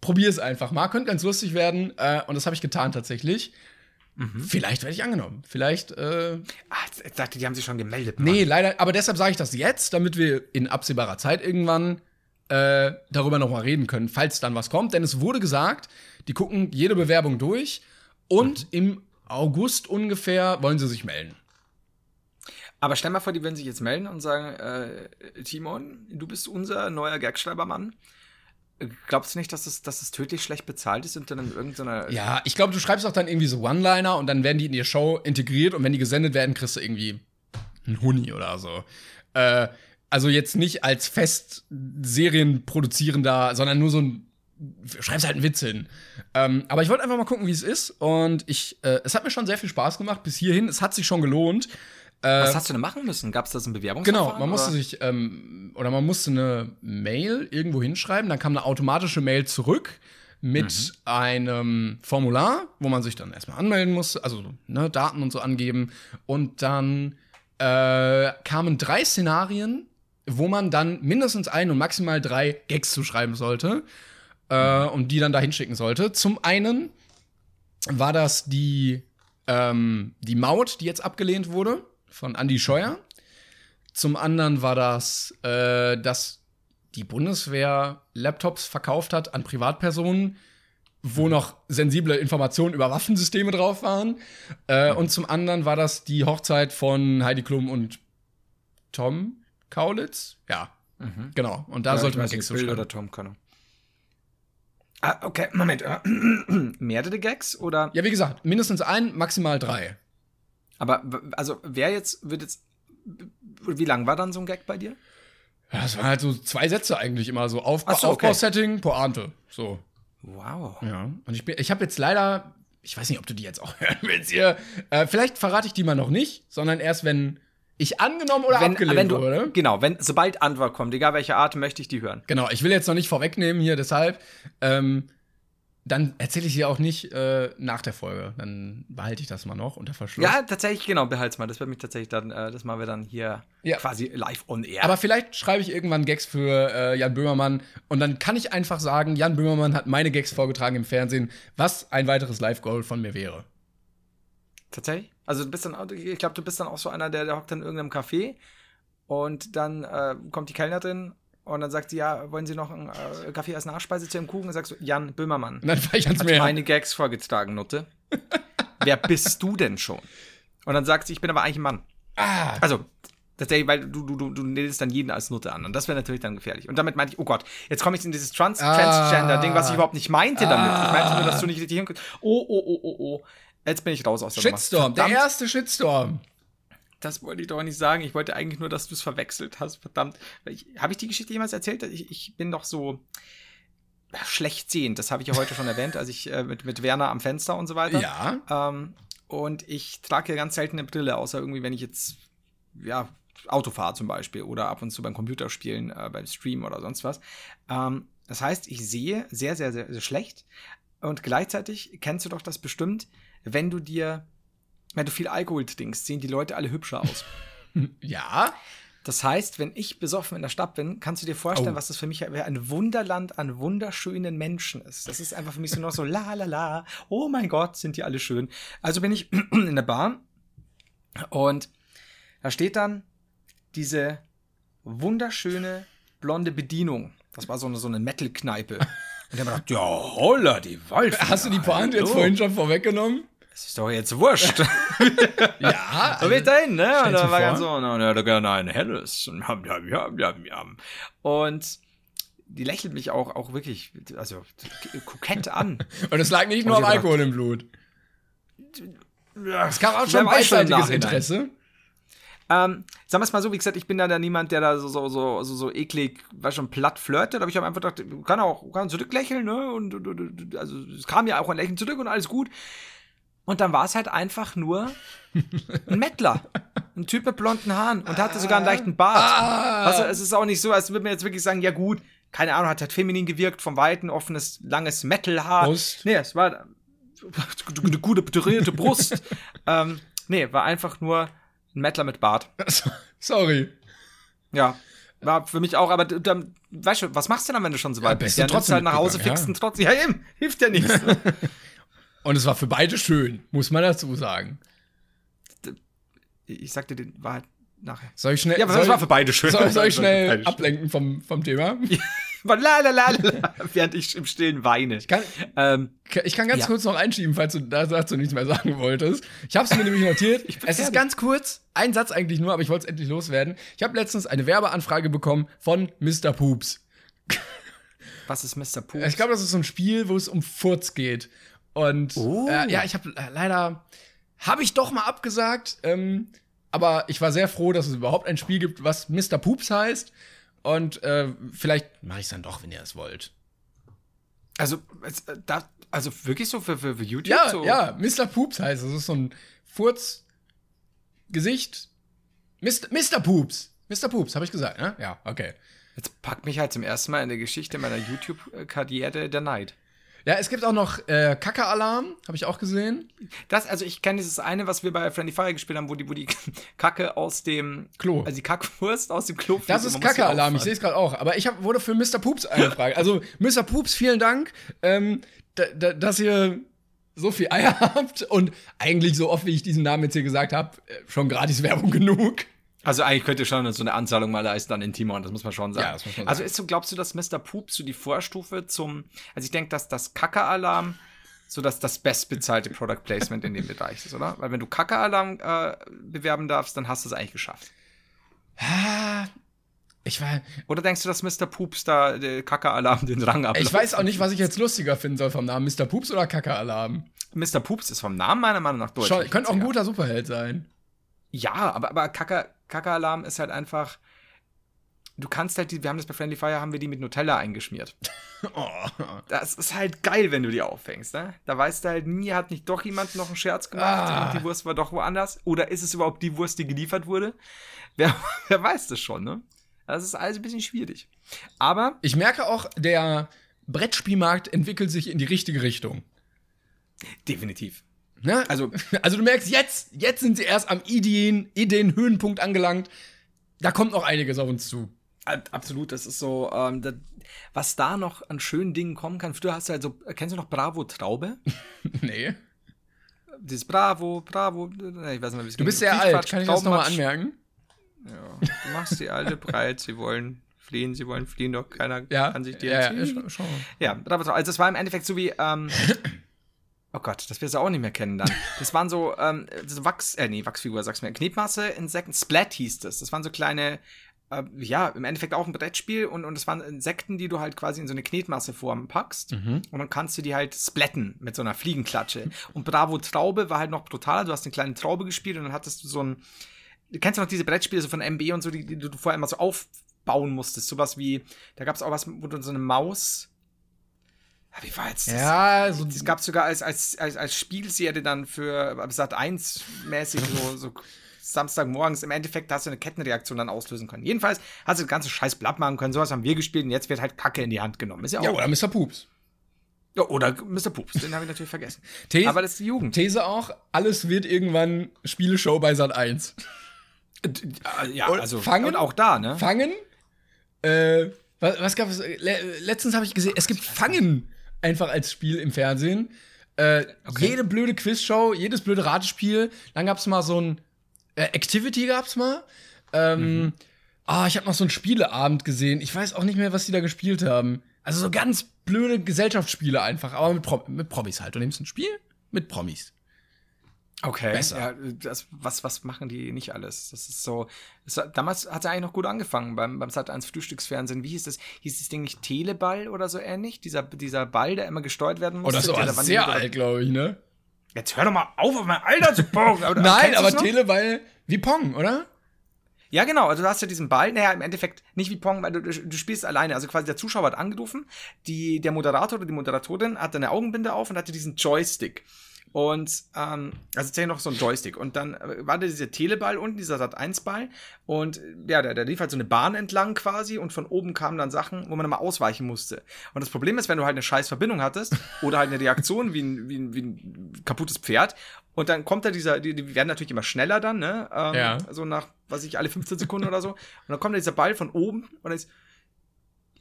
Probier es einfach mal. Könnte ganz lustig werden. Äh, und das habe ich getan tatsächlich. Vielleicht werde ich angenommen. Vielleicht, äh, Ah, jetzt- jetzt sagte, die haben sich schon gemeldet. Nee, leider, aber deshalb sage ich das jetzt, damit wir in absehbarer Zeit irgendwann äh, darüber noch mal reden können, falls dann was kommt. Denn es wurde gesagt, die gucken jede Bewerbung durch und im August ungefähr wollen sie sich melden. Aber stell mal vor, die würden sich jetzt melden und sagen, äh, Timon, du bist unser neuer Gagschreibermann. Glaubst du nicht, dass es, dass es tödlich schlecht bezahlt ist und dann in irgendeiner. Ja, ich glaube, du schreibst auch dann irgendwie so One-Liner und dann werden die in die Show integriert und wenn die gesendet werden, kriegst du irgendwie einen Huni oder so. Äh, also jetzt nicht als fest Serienproduzierender, sondern nur so ein schreibst halt einen Witz hin. Ähm, aber ich wollte einfach mal gucken, wie es ist. Und ich, äh, es hat mir schon sehr viel Spaß gemacht bis hierhin. Es hat sich schon gelohnt. Was hast du denn machen müssen? Gab es das ein Bewerbungsverfahren? Genau, man musste oder? sich, ähm, oder man musste eine Mail irgendwo hinschreiben, dann kam eine automatische Mail zurück mit einem Formular, wo man sich dann erstmal anmelden musste, also ne, Daten und so angeben. Und dann äh, kamen drei Szenarien, wo man dann mindestens ein und maximal drei Gags zu schreiben sollte äh, und die dann da hinschicken sollte. Zum einen war das die, ähm, die Maut, die jetzt abgelehnt wurde von Andy Scheuer. Zum anderen war das, äh, dass die Bundeswehr Laptops verkauft hat an Privatpersonen, wo noch sensible Informationen über Waffensysteme drauf waren. Äh, Und zum anderen war das die Hochzeit von Heidi Klum und Tom Kaulitz. Ja, genau. Und da Ja, sollte man Gags Bill oder Tom Connor. Ah, okay, Moment. *clears throat* Mehrere Gags oder? Ja, wie gesagt, mindestens ein, maximal drei. Aber also wer jetzt wird jetzt wie lang war dann so ein Gag bei dir? Ja, das waren halt so zwei Sätze eigentlich immer so. Ach so, okay. Aufbausetting, Pointe. So. Wow. Ja. Und ich, bin- ich habe jetzt leider, ich weiß nicht, ob du die jetzt auch *laughs* hören willst hier. Äh, vielleicht verrate ich die mal noch nicht, sondern erst, wenn ich angenommen oder Wenn, abgelehnt wenn du, wurde. genau, wenn sobald Antwort kommt, egal welche Art, möchte ich die hören. Genau, ich will jetzt noch nicht vorwegnehmen hier, deshalb. Ähm, dann erzähle ich sie auch nicht äh, nach der Folge. Dann behalte ich das mal noch unter Verschluss. Ja, tatsächlich, genau, behalt's mal. Das wird mich tatsächlich dann, äh, das machen wir dann hier Ja. quasi live on air. Aber vielleicht schreibe ich irgendwann Gags für äh, Jan Böhmermann und dann kann ich einfach sagen, Jan Böhmermann hat meine Gags vorgetragen im Fernsehen, was ein weiteres Live-Goal von mir wäre. Tatsächlich? Also du bist dann, auch- ich glaube, du bist dann auch so einer, der, der hockt dann in irgendeinem Café und dann äh, kommt die Kellnerin und dann sagt sie, ja, wollen Sie noch einen äh, Kaffee als Nachspeise zu Ihrem Kuchen? Und sagst du, Jan Böhmermann. Dann fahre ich ans Meer. meine Gags vorgetragen, Nutte. Wer bist du denn schon? Und dann sagt sie, ich bin aber eigentlich ein Mann. Ah, Also, Tatsächlich, weil du, du, du, du nählst dann jeden als Nutte an. Und das wäre natürlich dann gefährlich. Und damit meinte ich, oh Gott, jetzt komme ich in dieses Trans Ah. Transgender-Ding, was ich überhaupt nicht meinte damit. Ich meinte nur, dass du nicht richtig hinkommst. Oh, oh, oh, oh, oh. Jetzt bin ich raus aus der. Shitstorm, der erste Shitstorm. Das wollte ich doch nicht sagen. Ich wollte eigentlich nur, dass du es verwechselt hast. Verdammt. Habe ich die Geschichte jemals erzählt? Ich, ich bin doch so schlecht sehend. Das habe ich ja heute schon erwähnt, als ich äh, mit, mit Werner am Fenster und so weiter. Ja. Ähm, und ich trage ja ganz selten eine Brille, außer irgendwie, wenn ich jetzt, ja, Auto fahre zum Beispiel oder ab und zu beim Computerspielen, äh, beim Stream oder sonst was. Ähm, das heißt, ich sehe sehr, sehr, sehr, sehr schlecht. Und gleichzeitig kennst du doch das bestimmt, wenn du dir, wenn du viel Alkohol trinkst, sehen die Leute alle hübscher aus. *laughs* Ja. Das heißt, wenn ich besoffen in der Stadt bin, kannst du dir vorstellen, Oh. was das für mich ein Wunderland an wunderschönen Menschen ist. Das ist einfach für mich so noch so la la la. Oh mein Gott, sind die alle schön. Also bin ich *clears throat* in der Bahn und da steht dann diese wunderschöne blonde Bedienung. Das war so eine, so eine Metal-Kneipe. Und der hat gedacht, ja, holla, die Waldfee. Hast du die Pointe jetzt vorhin schon vorweggenommen? Das ist doch jetzt wurscht. *laughs* Ja. So bin dahin, ne? Und stell's da dir war vor. ganz so, na, hätte gerne ein helles. Und, ja, ja, ja, ja, ja. und die lächelt mich auch, auch wirklich, also kokett an. *laughs* Und es lag nicht nur am Alkohol im Blut. Es kam auch schon beidseitiges. Interesse. Ähm, sagen wir es mal so, wie gesagt, ich bin da, da niemand, der da so, so, so, so, so eklig, weiß schon, platt flirtet, aber ich habe einfach gedacht, kann auch, kann zurücklächeln, ne? Und, und, und also es kam ja auch ein Lächeln zurück und alles gut. Und dann war es halt einfach nur ein Mettler. Ein Typ mit blonden Haaren und hatte sogar einen leichten Bart. Ah. Also es ist auch nicht so, als würde man jetzt wirklich sagen, ja gut, keine Ahnung, hat halt feminin gewirkt, vom Weiten, offenes, langes Metalhaar. Brust. Nee, es war eine gute, trainierte Brust. *laughs* ähm, nee, war einfach nur ein Mettler mit Bart. *laughs* Sorry. Ja. War für mich auch, aber dann, weißt du, was machst du dann, wenn du schon so weit bist bist? Ja, trotzdem halt nach Hause, fixst ja. trotzdem. Ja, eben, hilft ja nichts. *laughs* Und es war für beide schön, muss man dazu sagen. ich sagte den Wahrheit nachher. Soll ich schnell, Ja, aber das war für beide schön. soll, soll ich schnell ablenken vom, vom Thema? *laughs* La, la, la, la, während ich im Stillen weine. Kann, Ähm, ich kann ganz Ja. kurz noch einschieben, falls du da dazu nichts mehr sagen wolltest. Ich habe es mir nämlich notiert. *laughs* Ich es ist ganz kurz, ein Satz eigentlich nur, aber ich wollte es endlich loswerden. Ich habe letztens eine Werbeanfrage bekommen von Mr. Poops. was ist Mr. Pooh? Ich glaube, das ist so ein Spiel, wo es um Furz geht. Und Oh. äh, ja, ich habe äh, leider habe ich doch mal abgesagt. Ähm, aber ich war sehr froh, dass es überhaupt ein Spiel gibt, was Mr. Poops heißt. Und äh, vielleicht mache ich es dann doch, wenn ihr es wollt. Also, äh, da, also wirklich so für, für, für YouTube? Ja, so? ja, Mr. Poops heißt es. Das ist so ein Furz-Gesicht. Mr. Mr. Poops. Mr. Poops, habe ich gesagt, ne? Ja, okay. Jetzt packt mich halt zum ersten Mal in der Geschichte meiner YouTube-Karriere der Neid. Ja, es gibt auch noch äh, Kacke-Alarm, habe ich auch gesehen. Das, also ich kenne dieses eine, was wir bei Friendly Fire gespielt haben, wo die, wo die *laughs* Kacke aus dem Klo. Also die Kackwurst aus dem Klo. Das fliegt ist muss sie Kacke-Alarm, ich sehe es gerade auch. Aber ich hab, wurde für Mr. Poops angefragt. Also, Mr. Poops, vielen Dank, ähm, da, da, dass ihr so viel Eier *laughs* habt und eigentlich so oft, wie ich diesen Namen jetzt hier gesagt habe, schon gratis Werbung genug. Also eigentlich könnt ihr schon so eine Anzahlung mal leisten an den Timon, das muss man schon sagen. Ja, das muss man also sagen. ist so, glaubst du, dass Mr. Poop so die Vorstufe zum, also ich denke, dass das Kacke-Alarm so dass das bestbezahlte Product Placement in dem Bereich ist, oder? Weil wenn du Kacke-Alarm äh, bewerben darfst, dann hast du es eigentlich geschafft. Ich war, Oder denkst du, dass Mr. Poops da der Kacke-Alarm den Rang abläuft? ich weiß auch nicht, was ich jetzt lustiger finden soll vom Namen. Mr. Poops oder Kacke-Alarm? Mr. Poops ist vom Namen meiner Meinung nach deutsch. Schon- Könnte auch ein guter Superheld sein. Ja, aber, aber Kacke, Kacke-Alarm ist halt einfach. Du kannst halt die, wir haben das bei Friendly Fire, haben wir die mit Nutella eingeschmiert. *laughs* Oh. Das ist halt geil, wenn du die auffängst, ne? Da weißt du halt nie, hat nicht doch jemand noch einen Scherz gemacht Ah. und die Wurst war doch woanders? Oder ist es überhaupt die Wurst, die geliefert wurde? *laughs* Wer, wer weiß das schon, ne? Das ist alles ein bisschen schwierig. Aber Ich merke auch, der Brettspielmarkt entwickelt sich in die richtige Richtung. definitiv. Ne? Also, *laughs* Also du merkst, jetzt, jetzt sind sie erst am Ideen, Ideenhöhenpunkt angelangt. Da kommt noch einiges auf uns zu. Ab- Absolut, das ist so, ähm, da, was da noch an schönen Dingen kommen kann. Früher hast du halt so, kennst du noch Bravo Traube? *laughs* nee. Dieses Bravo, Bravo, ich weiß nicht wie es Du bist sehr alt, kann ich das nochmal anmerken? Ja, du machst die alte breit, sie wollen fliehen, sie wollen fliehen, doch keiner Ja. kann sich dir ja, ja, entziehen. Ja, Bravo Traube. Also es war im Endeffekt so wie, ähm, *laughs* Oh Gott, das wirst du auch nicht mehr kennen dann. Das waren so, ähm, so Wachs, äh, nee, Wachsfigur, sagst du mir. Knetmasse, Insekten, Splat hieß das. Das waren so kleine, äh, ja, im Endeffekt auch ein Brettspiel und, und das waren Insekten, die du halt quasi in so eine Knetmasseform packst. Mhm. Und dann kannst du die halt splatten mit so einer Fliegenklatsche. Und Bravo Traube war halt noch brutaler. Du hast eine kleine Traube gespielt und dann hattest du so ein. Du kennst ja noch diese Brettspiele so von MB und so, die, die du vorher immer so aufbauen musstest. Sowas wie, da gab es auch was, wo du so eine Maus. Wie war jetzt das? Ja, so Es gab sogar als, als, als, als Spielserie dann für Sat 1 mäßig so, *laughs* so Samstagmorgens. Im Endeffekt hast du eine Kettenreaktion dann auslösen können. Jedenfalls hast du das ganze Scheiß blatt machen können. Sowas haben wir gespielt und jetzt wird halt Kacke in die Hand genommen. Ist ja auch. ja, oder Mr. Poops. Ja, oder Mr. Pups, den habe ich natürlich vergessen. *laughs* These, Aber das ist die Jugend. These auch, alles wird irgendwann Spieleshow bei Sat 1. Ja, Und also fangen? und auch da, ne? Fangen? Äh, was, was gab es? Le letztens habe ich gesehen, es gibt Fangen einfach als Spiel im Fernsehen. Äh, Okay. Jede blöde Quizshow, jedes blöde Ratespiel. Dann gab es mal so ein äh, Activity gab's mal. Ähm, Ah, ich habe noch so einen Spieleabend gesehen. Ich weiß auch nicht mehr, was die da gespielt haben. Also so ganz blöde Gesellschaftsspiele einfach, aber mit, Pro mit Promis halt. Du nimmst ein Spiel mit Promis. Okay. Besser. Ja, das, was, was machen die nicht alles? Das ist so. Das, war- damals hat es eigentlich noch gut angefangen beim, beim Sat 1 Frühstücksfernsehen. Wie hieß das? Hieß das Ding nicht Teleball oder so ähnlich? Dieser, dieser Ball, der immer gesteuert werden Oh, musste. das ist der aber da waren sehr alt, glaube ich, ne? Jetzt hör doch mal auf, auf mein Alter zu. Aber- *laughs* Nein, aber? Teleball wie Pong, oder? Ja, genau. Also du hast ja diesen Ball. Naja, im Endeffekt nicht wie Pong, weil du, du, du spielst alleine. Also quasi der Zuschauer hat angerufen. Die, der Moderator oder die Moderatorin hatte eine Augenbinde auf und hatte diesen Joystick. Und, ähm, also zählt noch so ein Joystick. Und dann äh, war da dieser Teleball unten, dieser Sat1-Ball. Und ja, der, der lief halt so eine Bahn entlang quasi und von oben kamen dann Sachen, wo man immer ausweichen musste. Und das Problem ist, wenn du halt eine scheiß Verbindung hattest *laughs* oder halt eine Reaktion wie ein, wie ein, wie ein kaputtes Pferd und dann kommt da dieser, die, die werden natürlich immer schneller dann, ne? Ähm, Ja. So nach, was ich, alle 15 Sekunden oder so. Und dann kommt da dieser Ball von oben und dann ist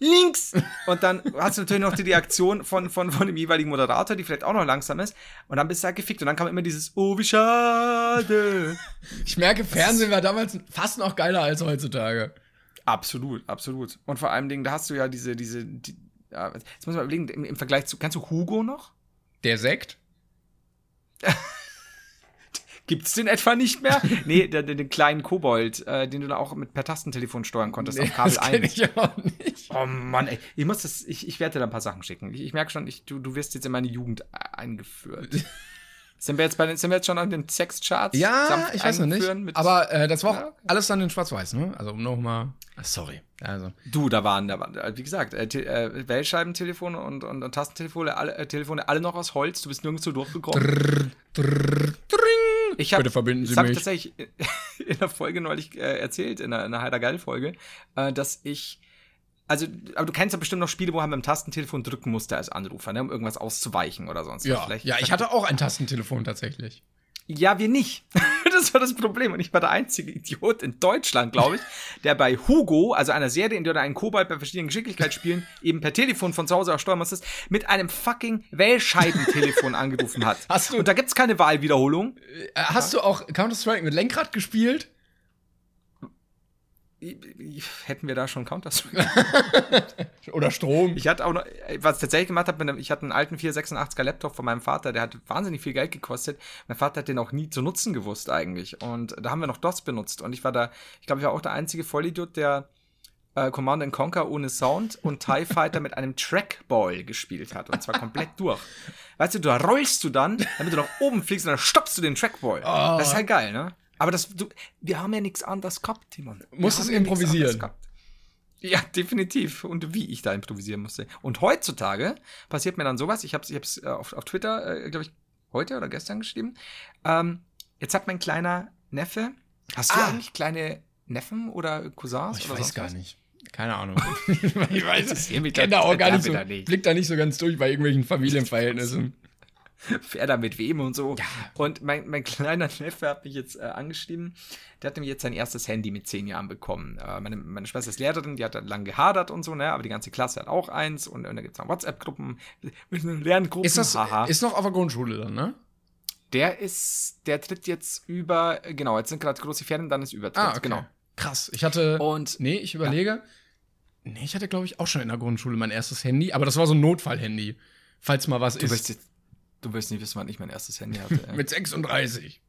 links. Und dann hast du natürlich noch die Reaktion von, von, von dem jeweiligen Moderator, die vielleicht auch noch langsam ist. Und dann bist du halt gefickt. Und dann kam immer dieses, oh, wie schade. Ich merke, Fernsehen war damals fast noch geiler als heutzutage. absolut, absolut. Und vor allem, Dingen, da hast du ja diese, diese, die, ja, jetzt muss man überlegen, im, im Vergleich zu, kennst du Hugo noch? Der Sekt? *laughs* Gibt's den etwa nicht mehr? *laughs* nee, den, den, kleinen Kobold, äh, den du da auch mit per Tastentelefon steuern konntest auf Kabel das kenn 1. ich auch nicht. Oh Mann, ey. Ich muss das, ich, ich werde dir da ein paar Sachen schicken. Ich, ich merke schon, ich, du, du wirst jetzt in meine Jugend e- eingeführt. *laughs* sind wir jetzt bei den, sind wir jetzt schon an den Sexcharts? Ja, ich weiß noch nicht. Aber äh, das war auch Ja, alles dann in Schwarz-Weiß, ne? Also um nochmal. Sorry. Also. Du, da waren, da waren, äh, wie gesagt, äh, äh, Wählscheibentelefone und, und, und Tastentelefone, alle, äh, Telefone, alle noch aus Holz. Du bist nirgendwo durchgekommen. Ich hab, Bitte verbinden Sie das habe ich mich. tatsächlich *laughs* in der Folge neulich äh, erzählt, in einer, in einer Heider Geil Folge, äh, dass ich also, aber du kennst ja bestimmt noch Spiele, wo man mit dem Tastentelefon drücken musste als Anrufer, ne, um irgendwas auszuweichen oder sonst was. Ja, Vielleicht- ja, ich hatte auch ein Tastentelefon tatsächlich. Ja, wir nicht. *laughs* das war das Problem. Und ich war der einzige Idiot in Deutschland, glaube ich, *laughs* der bei Hugo, also einer Serie, in der du einen Kobold bei verschiedenen Geschicklichkeitsspielen *laughs* eben per Telefon von zu Hause aus steuern musstest, mit einem fucking Wählscheibentelefon angerufen hat. Hast du- Und da gibt's keine Wahlwiederholung. Äh, Hast du auch Counter-Strike mit Lenkrad gespielt? Hätten wir da schon Counter-Strike? *laughs* Oder Strom? Ich hatte auch noch, was ich tatsächlich gemacht habe, ich hatte einen alten 486er Laptop von meinem Vater, der hat wahnsinnig viel Geld gekostet. Mein Vater hat den auch nie zu nutzen gewusst eigentlich. Und da haben wir noch DOS benutzt. Und ich war da, ich glaube, ich war auch der einzige Vollidiot, der äh, Command Conquer ohne Sound und TIE Fighter mit einem Trackball gespielt hat. Und zwar komplett durch. Weißt du, da rollst du dann, damit du nach oben fliegst und dann stoppst du den Trackball. Oh. Das ist halt geil, ne? Aber das, du, wir haben ja nichts anderes gehabt, Timon. Haben es ja improvisieren. Ja, definitiv. Und wie ich da improvisieren musste. Und heutzutage passiert mir dann sowas. Ich habe es ich hab's, äh, auf, auf Twitter, äh, glaube ich, heute oder gestern geschrieben. Ähm, jetzt hat mein kleiner Neffe. Hast du Ah. eigentlich kleine Neffen oder Cousins? Oh, ich oder weiß gar was? nicht. Keine Ahnung. *laughs* ich weiß mich Ich kenne da auch gar nicht so, nicht. blick da nicht so ganz durch bei irgendwelchen Familienverhältnissen. *laughs* wer da mit wem und so. Ja. Und mein, mein kleiner Neffe hat mich jetzt äh, angeschrieben. Der hat nämlich jetzt sein erstes Handy mit zehn Jahren bekommen. Äh, meine, meine Schwester ist Lehrerin, die hat dann lang gehadert und so, ne? Aber die ganze Klasse hat auch eins und, und da gibt es noch WhatsApp-Gruppen, Lerngruppen. Ist das haha. ist noch auf der Grundschule dann, ne? der ist, der tritt jetzt über, genau, jetzt sind gerade große Ferien, dann ist Übertritt, Ah, okay. genau. Krass. Ich hatte. Und Nee, ich überlege. Nee, ich hatte, glaube ich, auch schon in der Grundschule mein erstes Handy, aber das war so ein Notfall-Handy. Falls mal was du ist. bist jetzt, Du wirst nicht wissen, wann ich mein erstes Handy hatte. *laughs* Mit 36.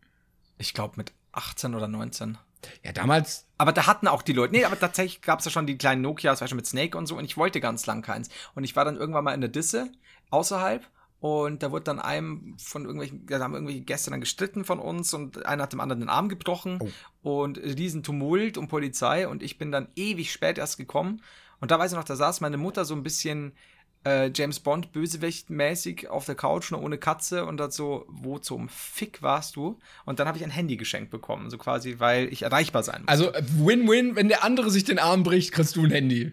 ich glaube mit 18 oder 19. Ja, damals. Aber da hatten auch die Leute, nee, aber tatsächlich gab es ja schon die kleinen Nokias, war schon mit Snake und so, und ich wollte ganz lang keins. Und ich war dann irgendwann mal in der Disse, außerhalb, und da wurde dann einem von irgendwelchen, da haben irgendwelche Gäste dann gestritten von uns und einer hat dem anderen den Arm gebrochen und riesen Tumult und Polizei und ich bin dann ewig spät erst gekommen. Und da weiß ich noch, da saß meine Mutter so ein bisschen äh, James Bond Bösewicht-mäßig auf der Couch, nur ohne Katze und hat so, wo zum Fick warst du? Und dann habe ich ein Handy geschenkt bekommen, so quasi, weil ich erreichbar sein muss. Also, äh, Win-Win, wenn der andere sich den Arm bricht, kriegst du ein Handy.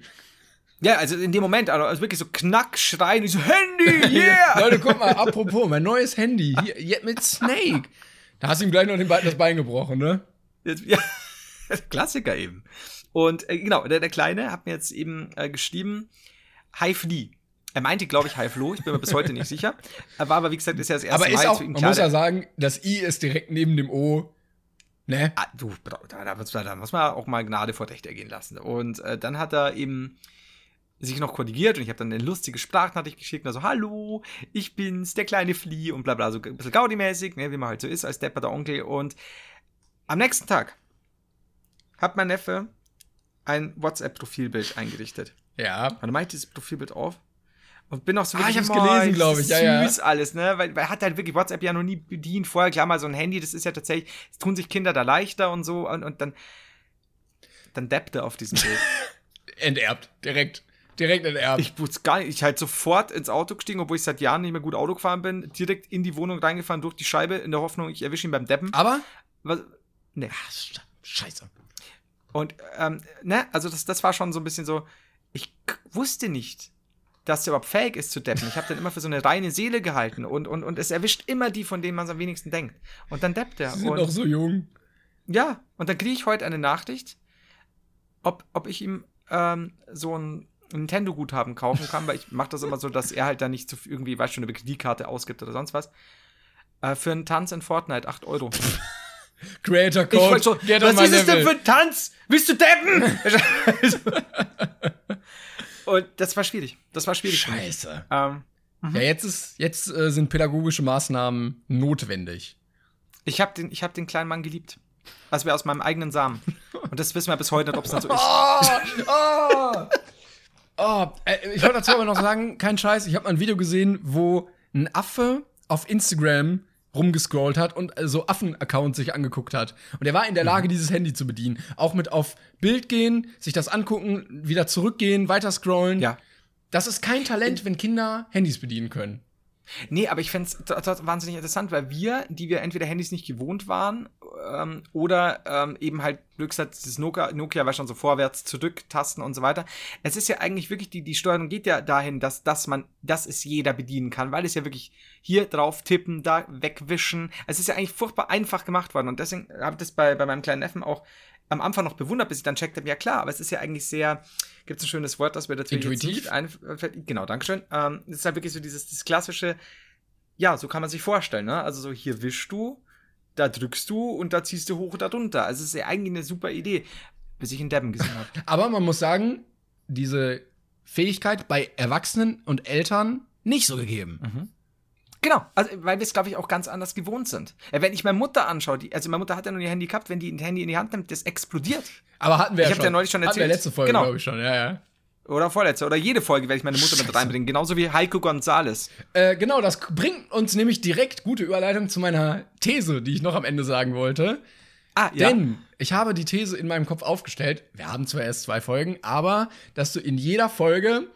Ja, also in dem Moment, also, also wirklich so knack schreien, ich so, Handy, *laughs* yeah! Leute, guck mal, apropos, mein neues Handy. Hier, jetzt mit Snake. Da hast du ihm gleich noch Be das Bein gebrochen, ne? Jetzt, ja, *laughs* Klassiker eben. Und äh, genau, der, der Kleine hat mir jetzt eben äh, geschrieben, Hi Flea. Er meinte, glaube ich, Hi Flo, ich bin mir bis heute nicht sicher. Er war aber, wie gesagt, ist ja das erste Aber ist Mal ihn man muss ja sagen, das I ist direkt neben dem O. Ne? Ah, du, da, da, muss man- da muss man auch mal Gnade vor Recht ergehen lassen. Und äh, dann hat er eben sich noch korrigiert und ich habe dann eine lustige Sprachnachricht geschickt, also hallo, ich bin's, der kleine Flea und bla bla, so ein bisschen Gaudi-mäßig, ne, wie man halt so ist als Depper der Onkel. Und am nächsten Tag hat mein Neffe ein WhatsApp-Profilbild eingerichtet. Ja. Und dann mache ich dieses Profilbild auf und bin auch so Ah, ich hab's oh, gelesen, das glaub ist ich, ja, ja. Süß alles, ne? Weil, weil er hat halt wirklich WhatsApp ja noch nie bedient. Vorher, klar, mal so ein Handy, das ist ja tatsächlich, es tun sich Kinder da leichter und so und, und dann, dann deppt er auf diesem Bild. *laughs* Enterbt. Direkt. Direkt enterbt. ich wusste gar nicht, ich halt sofort ins Auto gestiegen, obwohl ich seit Jahren nicht mehr gut Auto gefahren bin, direkt in die Wohnung reingefahren, durch die Scheibe, in der Hoffnung, ich erwische ihn beim Deppen. Aber. Was, ne. Sch- Scheiße. Und, ähm, ne, also das, das war schon so ein bisschen so, ich wusste nicht, dass der überhaupt fähig ist zu deppen. Ich habe den immer für so eine reine Seele gehalten und, und, und es erwischt immer die, von denen man am wenigsten denkt. Und dann deppt er. *laughs* Sie sind Und, noch so jung. ja, und dann kriege ich heute eine Nachricht, ob, ob ich ihm ähm, so ein Nintendo-Guthaben kaufen kann, weil ich mache das immer so, dass er halt da nicht so viel irgendwie, weißt du, eine Kreditkarte ausgibt oder sonst was. Äh, für einen Tanz in Fortnite 8 Euro. *laughs* Creator Code. so, was ist das denn für ein Tanz? Willst du deppen? *laughs* Und das war schwierig. Das war schwierig. Scheiße. Ähm, Ja, jetzt ist, jetzt äh, sind pädagogische Maßnahmen notwendig. ich habe den, ich hab den kleinen Mann geliebt. Also wäre aus meinem eigenen Samen. Und das wissen wir bis heute nicht, ob es dann so ist. *laughs* Oh, oh, oh. Äh, ich wollte dazu aber noch sagen, kein Scheiß, ich habe mal ein Video gesehen, wo ein Affe auf Instagram rumgescrollt hat und äh, so Affen-Accounts sich angeguckt hat. Und er war in der Lage, dieses Handy zu bedienen. Auch mit auf Bild gehen, sich das angucken, wieder zurückgehen, weiter scrollen. Ja. Das ist kein Talent, wenn Kinder Handys bedienen können. Nee, aber ich fände es wahnsinnig interessant, weil wir, die wir entweder Handys nicht gewohnt waren ähm, oder ähm, eben halt, Glück gesagt, das Nokia, Nokia war schon so vorwärts, zurück, Tasten und so weiter. Es ist ja eigentlich wirklich, die, die Steuerung geht ja dahin, dass, dass man, dass es jeder bedienen kann, weil es ja wirklich hier drauf tippen, da wegwischen. Es ist ja eigentlich furchtbar einfach gemacht worden und deswegen habe ich das bei, bei meinem kleinen Neffen auch am Anfang noch bewundert, bis ich dann checkt habe, ja klar, aber es ist ja eigentlich sehr, gibt es ein schönes Wort, das mir natürlich Intuitiv? nicht einfällt. Genau, Dankeschön. Ähm, es ist halt wirklich so dieses, dieses klassische, ja, so kann man sich vorstellen, ne? Also so hier wischst du, da drückst du und da ziehst du hoch oder runter. Also es ist ja eigentlich eine super Idee, bis ich einen Deppen gesehen habe. *laughs* Aber man muss sagen, diese Fähigkeit bei Erwachsenen und Eltern nicht so gegeben. Genau, also weil wir es, glaube ich, auch ganz anders gewohnt sind. Wenn ich meine Mutter anschaue, die, also meine Mutter hat ja nur ihr Handy gehabt, wenn die ein Handy in die Hand nimmt, das explodiert. Aber hatten wir Ich ja schon. dir neulich schon Hatten wir erzählt. letzte Folge, Genau. glaube ich schon, ja, ja. Oder vorletzte. Oder jede Folge werde ich meine Mutter mit Scheiße. reinbringen. Genauso wie Heiko Gonzales. Äh, genau, das bringt uns nämlich direkt gute Überleitung zu meiner These, die ich noch am Ende sagen wollte. Ah, ja. Denn ich habe die These in meinem Kopf aufgestellt. Wir haben zwar erst zwei Folgen, aber dass du in jeder Folge,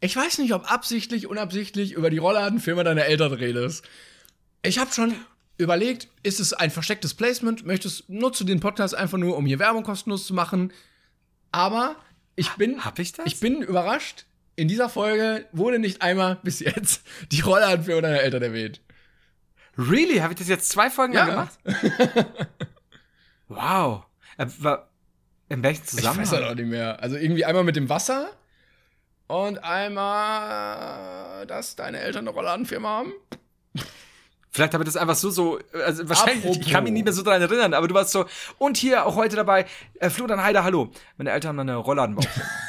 ich weiß nicht, ob absichtlich, unabsichtlich, über die Rollladenfirma deiner Eltern redest. Ich habe schon überlegt, ist es ein verstecktes Placement? Möchtest, nutzt du den Podcast einfach nur, um hier Werbung kostenlos zu machen? Aber ich bin, hab ich das? ich bin überrascht. In dieser Folge wurde nicht einmal bis jetzt *laughs* die Rollladenfirma deiner Eltern erwähnt. Really? Habe ich das jetzt zwei Folgen Ja. gemacht? wow. Äh, in welchem Ich weiß Zusammenhang? auch nicht mehr. Also irgendwie einmal mit dem Wasser und einmal, dass deine Eltern eine Rollladenfirma haben. Vielleicht habe ich das einfach so, so, also wahrscheinlich, Apropos. ich kann mich nicht mehr so dran erinnern, aber du warst so, und hier auch heute dabei, äh, Florian Heider, hallo. Meine Eltern haben eine Rollladenbaufirma. *laughs*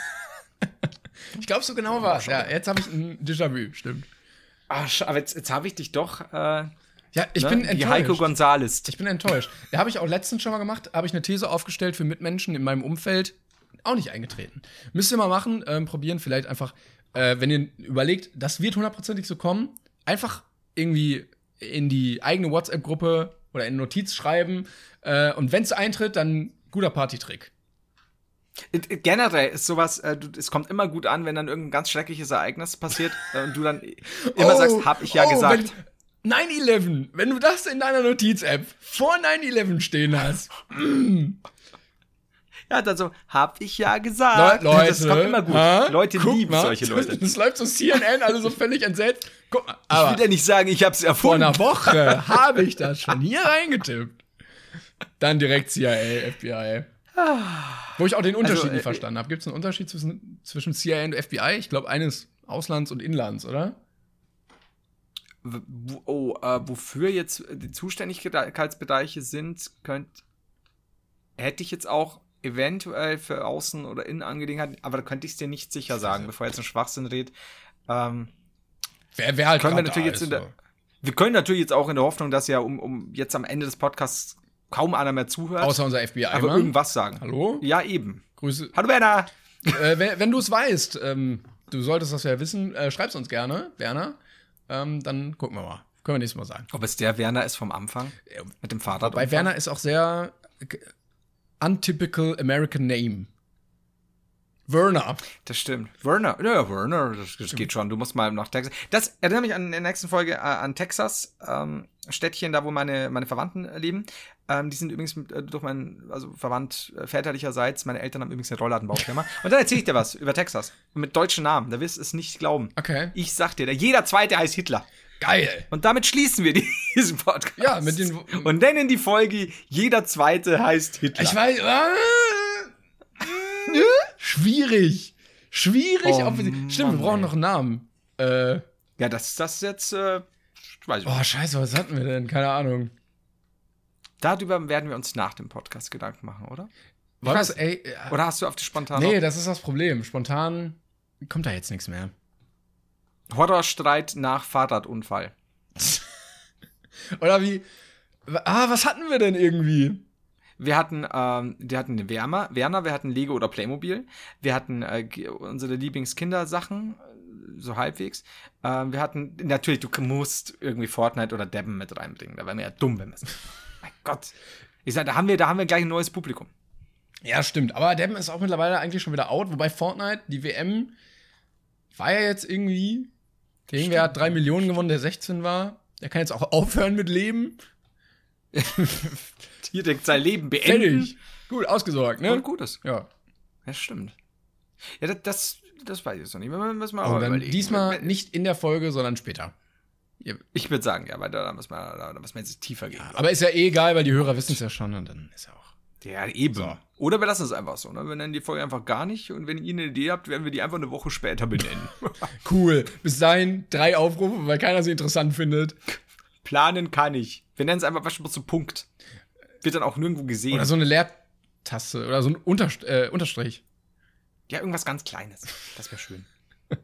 Ich glaube, so genau war es. Ja, jetzt habe ich ein Déjà-vu, stimmt. Ach, aber jetzt, jetzt habe ich dich doch. Äh, ja, ich ne? bin Wie enttäuscht. Heiko Gonzales. Ich bin enttäuscht. Da habe ich auch letztens schon mal gemacht, habe ich eine These aufgestellt für Mitmenschen in meinem Umfeld, auch nicht eingetreten. Müsst ihr mal machen, ähm, probieren, vielleicht einfach, äh, wenn ihr überlegt, das wird hundertprozentig so kommen, einfach irgendwie in die eigene WhatsApp-Gruppe oder in Notiz schreiben. Äh, und wenn es eintritt, dann guter Partytrick. Äh, Generell ist sowas, äh, du, es kommt immer gut an, wenn dann irgendein ganz schreckliches Ereignis passiert äh, und du dann *laughs* immer Oh, sagst, hab ich ja oh, gesagt. wenn- 9-11, wenn du das in deiner Notiz-App vor 9-11 stehen hast. *laughs* Ja, dann so, hab ich ja gesagt. Le Leute, das kommt immer gut. ha? Leute Guck lieben mal, solche Leute. *laughs* Das läuft so CNN, alle so völlig entsetzt. Guck mal, Ich aber will ja nicht sagen, ich hab's vor erfunden. einer Woche *laughs* habe ich das schon hier reingetippt. Dann direkt CIA, FBI. Wo ich auch den Unterschied Also, nicht äh, verstanden habe. Gibt es einen Unterschied zwischen, zwischen CIA und FBI? Ich glaube, eines Auslands und Inlands, oder? Oh, äh, wofür jetzt die Zuständigkeitsbereiche sind, könnt, hätte ich jetzt auch eventuell für Außen- oder Innenangelegenheiten, aber da könnte ich es dir nicht sicher sagen, bevor jetzt ein Schwachsinn redet. Ähm, Wer, wer halt Können wir natürlich jetzt in der- wir können natürlich jetzt auch in der Hoffnung, dass ja um, um jetzt am Ende des Podcasts kaum einer mehr zuhört, Außer unser FBI. aber Mann. irgendwas sagen. Hallo? Ja, eben. Grüße. Hallo Werner! äh, wenn wenn du es weißt, ähm, du solltest das ja wissen, äh, schreib's uns gerne, Werner. Ähm, dann gucken wir mal. Können wir nächstes Mal sagen. Ob es der Werner ist vom Anfang? Mit dem Fahrrad? Bei Werner ist auch sehr äh, untypical American Name. Werner. Das stimmt. Werner, ja, Werner, das, das geht schon. Du musst mal nach Texas. Das erinnert mich an in der nächsten Folge äh, an Texas, ähm, Städtchen, da wo meine, meine Verwandten äh, leben. Ähm, die sind übrigens äh, durch meinen, also verwandt äh, väterlicherseits. Meine Eltern haben übrigens eine Rollladenbaufirma. *laughs* Und dann erzähle ich dir was über Texas. Mit deutschen Namen. Da wirst du es nicht glauben. Okay. Ich sag dir, der, jeder zweite heißt Hitler. Geil. Und damit schließen wir *laughs* diesen Podcast. Ja, mit den- Und nennen die Folge, jeder zweite heißt Hitler. Ich weiß. *laughs* Äh, schwierig. Schwierig. Oh, wir, stimmt, wir brauchen ey. noch einen Namen. Äh, ja, das, das jetzt, äh, weiß ich oh, scheiße, was hatten wir denn? Keine Ahnung. Darüber werden wir uns nach dem Podcast Gedanken machen, oder? War weiß- ey, äh, Oder hast du auf die spontan Nee, das ist das Problem. Spontan kommt da jetzt nichts mehr. Horrorstreit nach Fahrradunfall? *laughs* Oder wie. Ah, was hatten wir denn irgendwie? Wir hatten, ähm, wir hatten den Werner, Werner, wir hatten Lego oder Playmobil, wir hatten äh, unsere Lieblingskindersachen, äh, so halbwegs. Ähm, wir hatten, natürlich, du musst irgendwie Fortnite oder Debben mit reinbringen. Da wären wir ja dumm, wenn wir es. *laughs* mein Gott. Ich sag, da haben wir, da haben wir gleich ein neues Publikum. Ja, stimmt. Aber Devin ist auch mittlerweile eigentlich schon wieder out. Wobei Fortnite, die WM, war ja jetzt irgendwie. Irgendwer hat drei Millionen gewonnen, der 16 war. Der kann jetzt auch aufhören mit Leben. *laughs* Direkt sein Leben beenden. Fertig. Gut, ausgesorgt, ne? Und gut ist. Ja. Ja, stimmt. Ja, das, das, das weiß ich jetzt noch nicht. Wir müssen mal Aber überlegen. diesmal nicht in der Folge, sondern später. Ich würde sagen, ja, weil da, da, müssen wir, da, da müssen wir jetzt tiefer gehen. Aber ist ja eh egal, weil die Hörer wissen es ja schon und dann ist ja auch. Ja, eben. So. Oder wir lassen es einfach so. Ne? Wir nennen die Folge einfach gar nicht und wenn ihr eine Idee habt, werden wir die einfach eine Woche später benennen. *laughs* Cool. Bis dahin drei Aufrufe, weil keiner sie interessant findet. Planen kann ich. Wir nennen es einfach beispielsweise so Punkt. Wird dann auch nirgendwo gesehen. Oder so eine Leertaste oder so ein Unterst äh, Unterstrich. Ja, irgendwas ganz Kleines. Das wäre schön. *laughs*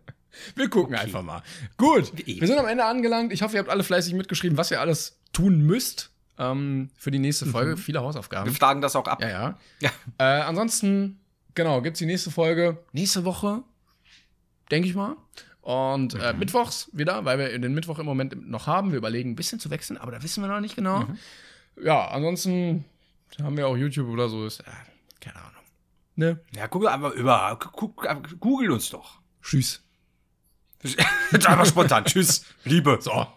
Wir gucken einfach mal. Gut, eh. wir sind am Ende angelangt. Ich hoffe, ihr habt alle fleißig mitgeschrieben, was ihr alles tun müsst ähm, für die nächste Folge. Viele Wir Hausaufgaben. fragen das auch ab. Ja, ja. Ja. Äh, ansonsten, genau, gibt's die nächste Folge nächste Woche, denke ich mal. Und äh, Mhm. mittwochs wieder, weil wir den Mittwoch im Moment noch haben. Wir überlegen, ein bisschen zu wechseln, aber da wissen wir noch nicht genau. Mhm. Ja, ansonsten haben wir auch YouTube oder so. Ist, äh, keine Ahnung. Ne? Ja, guck einfach über. Google uns doch. Tschüss. *laughs* Jetzt einfach spontan. Tschüss, Liebe. So.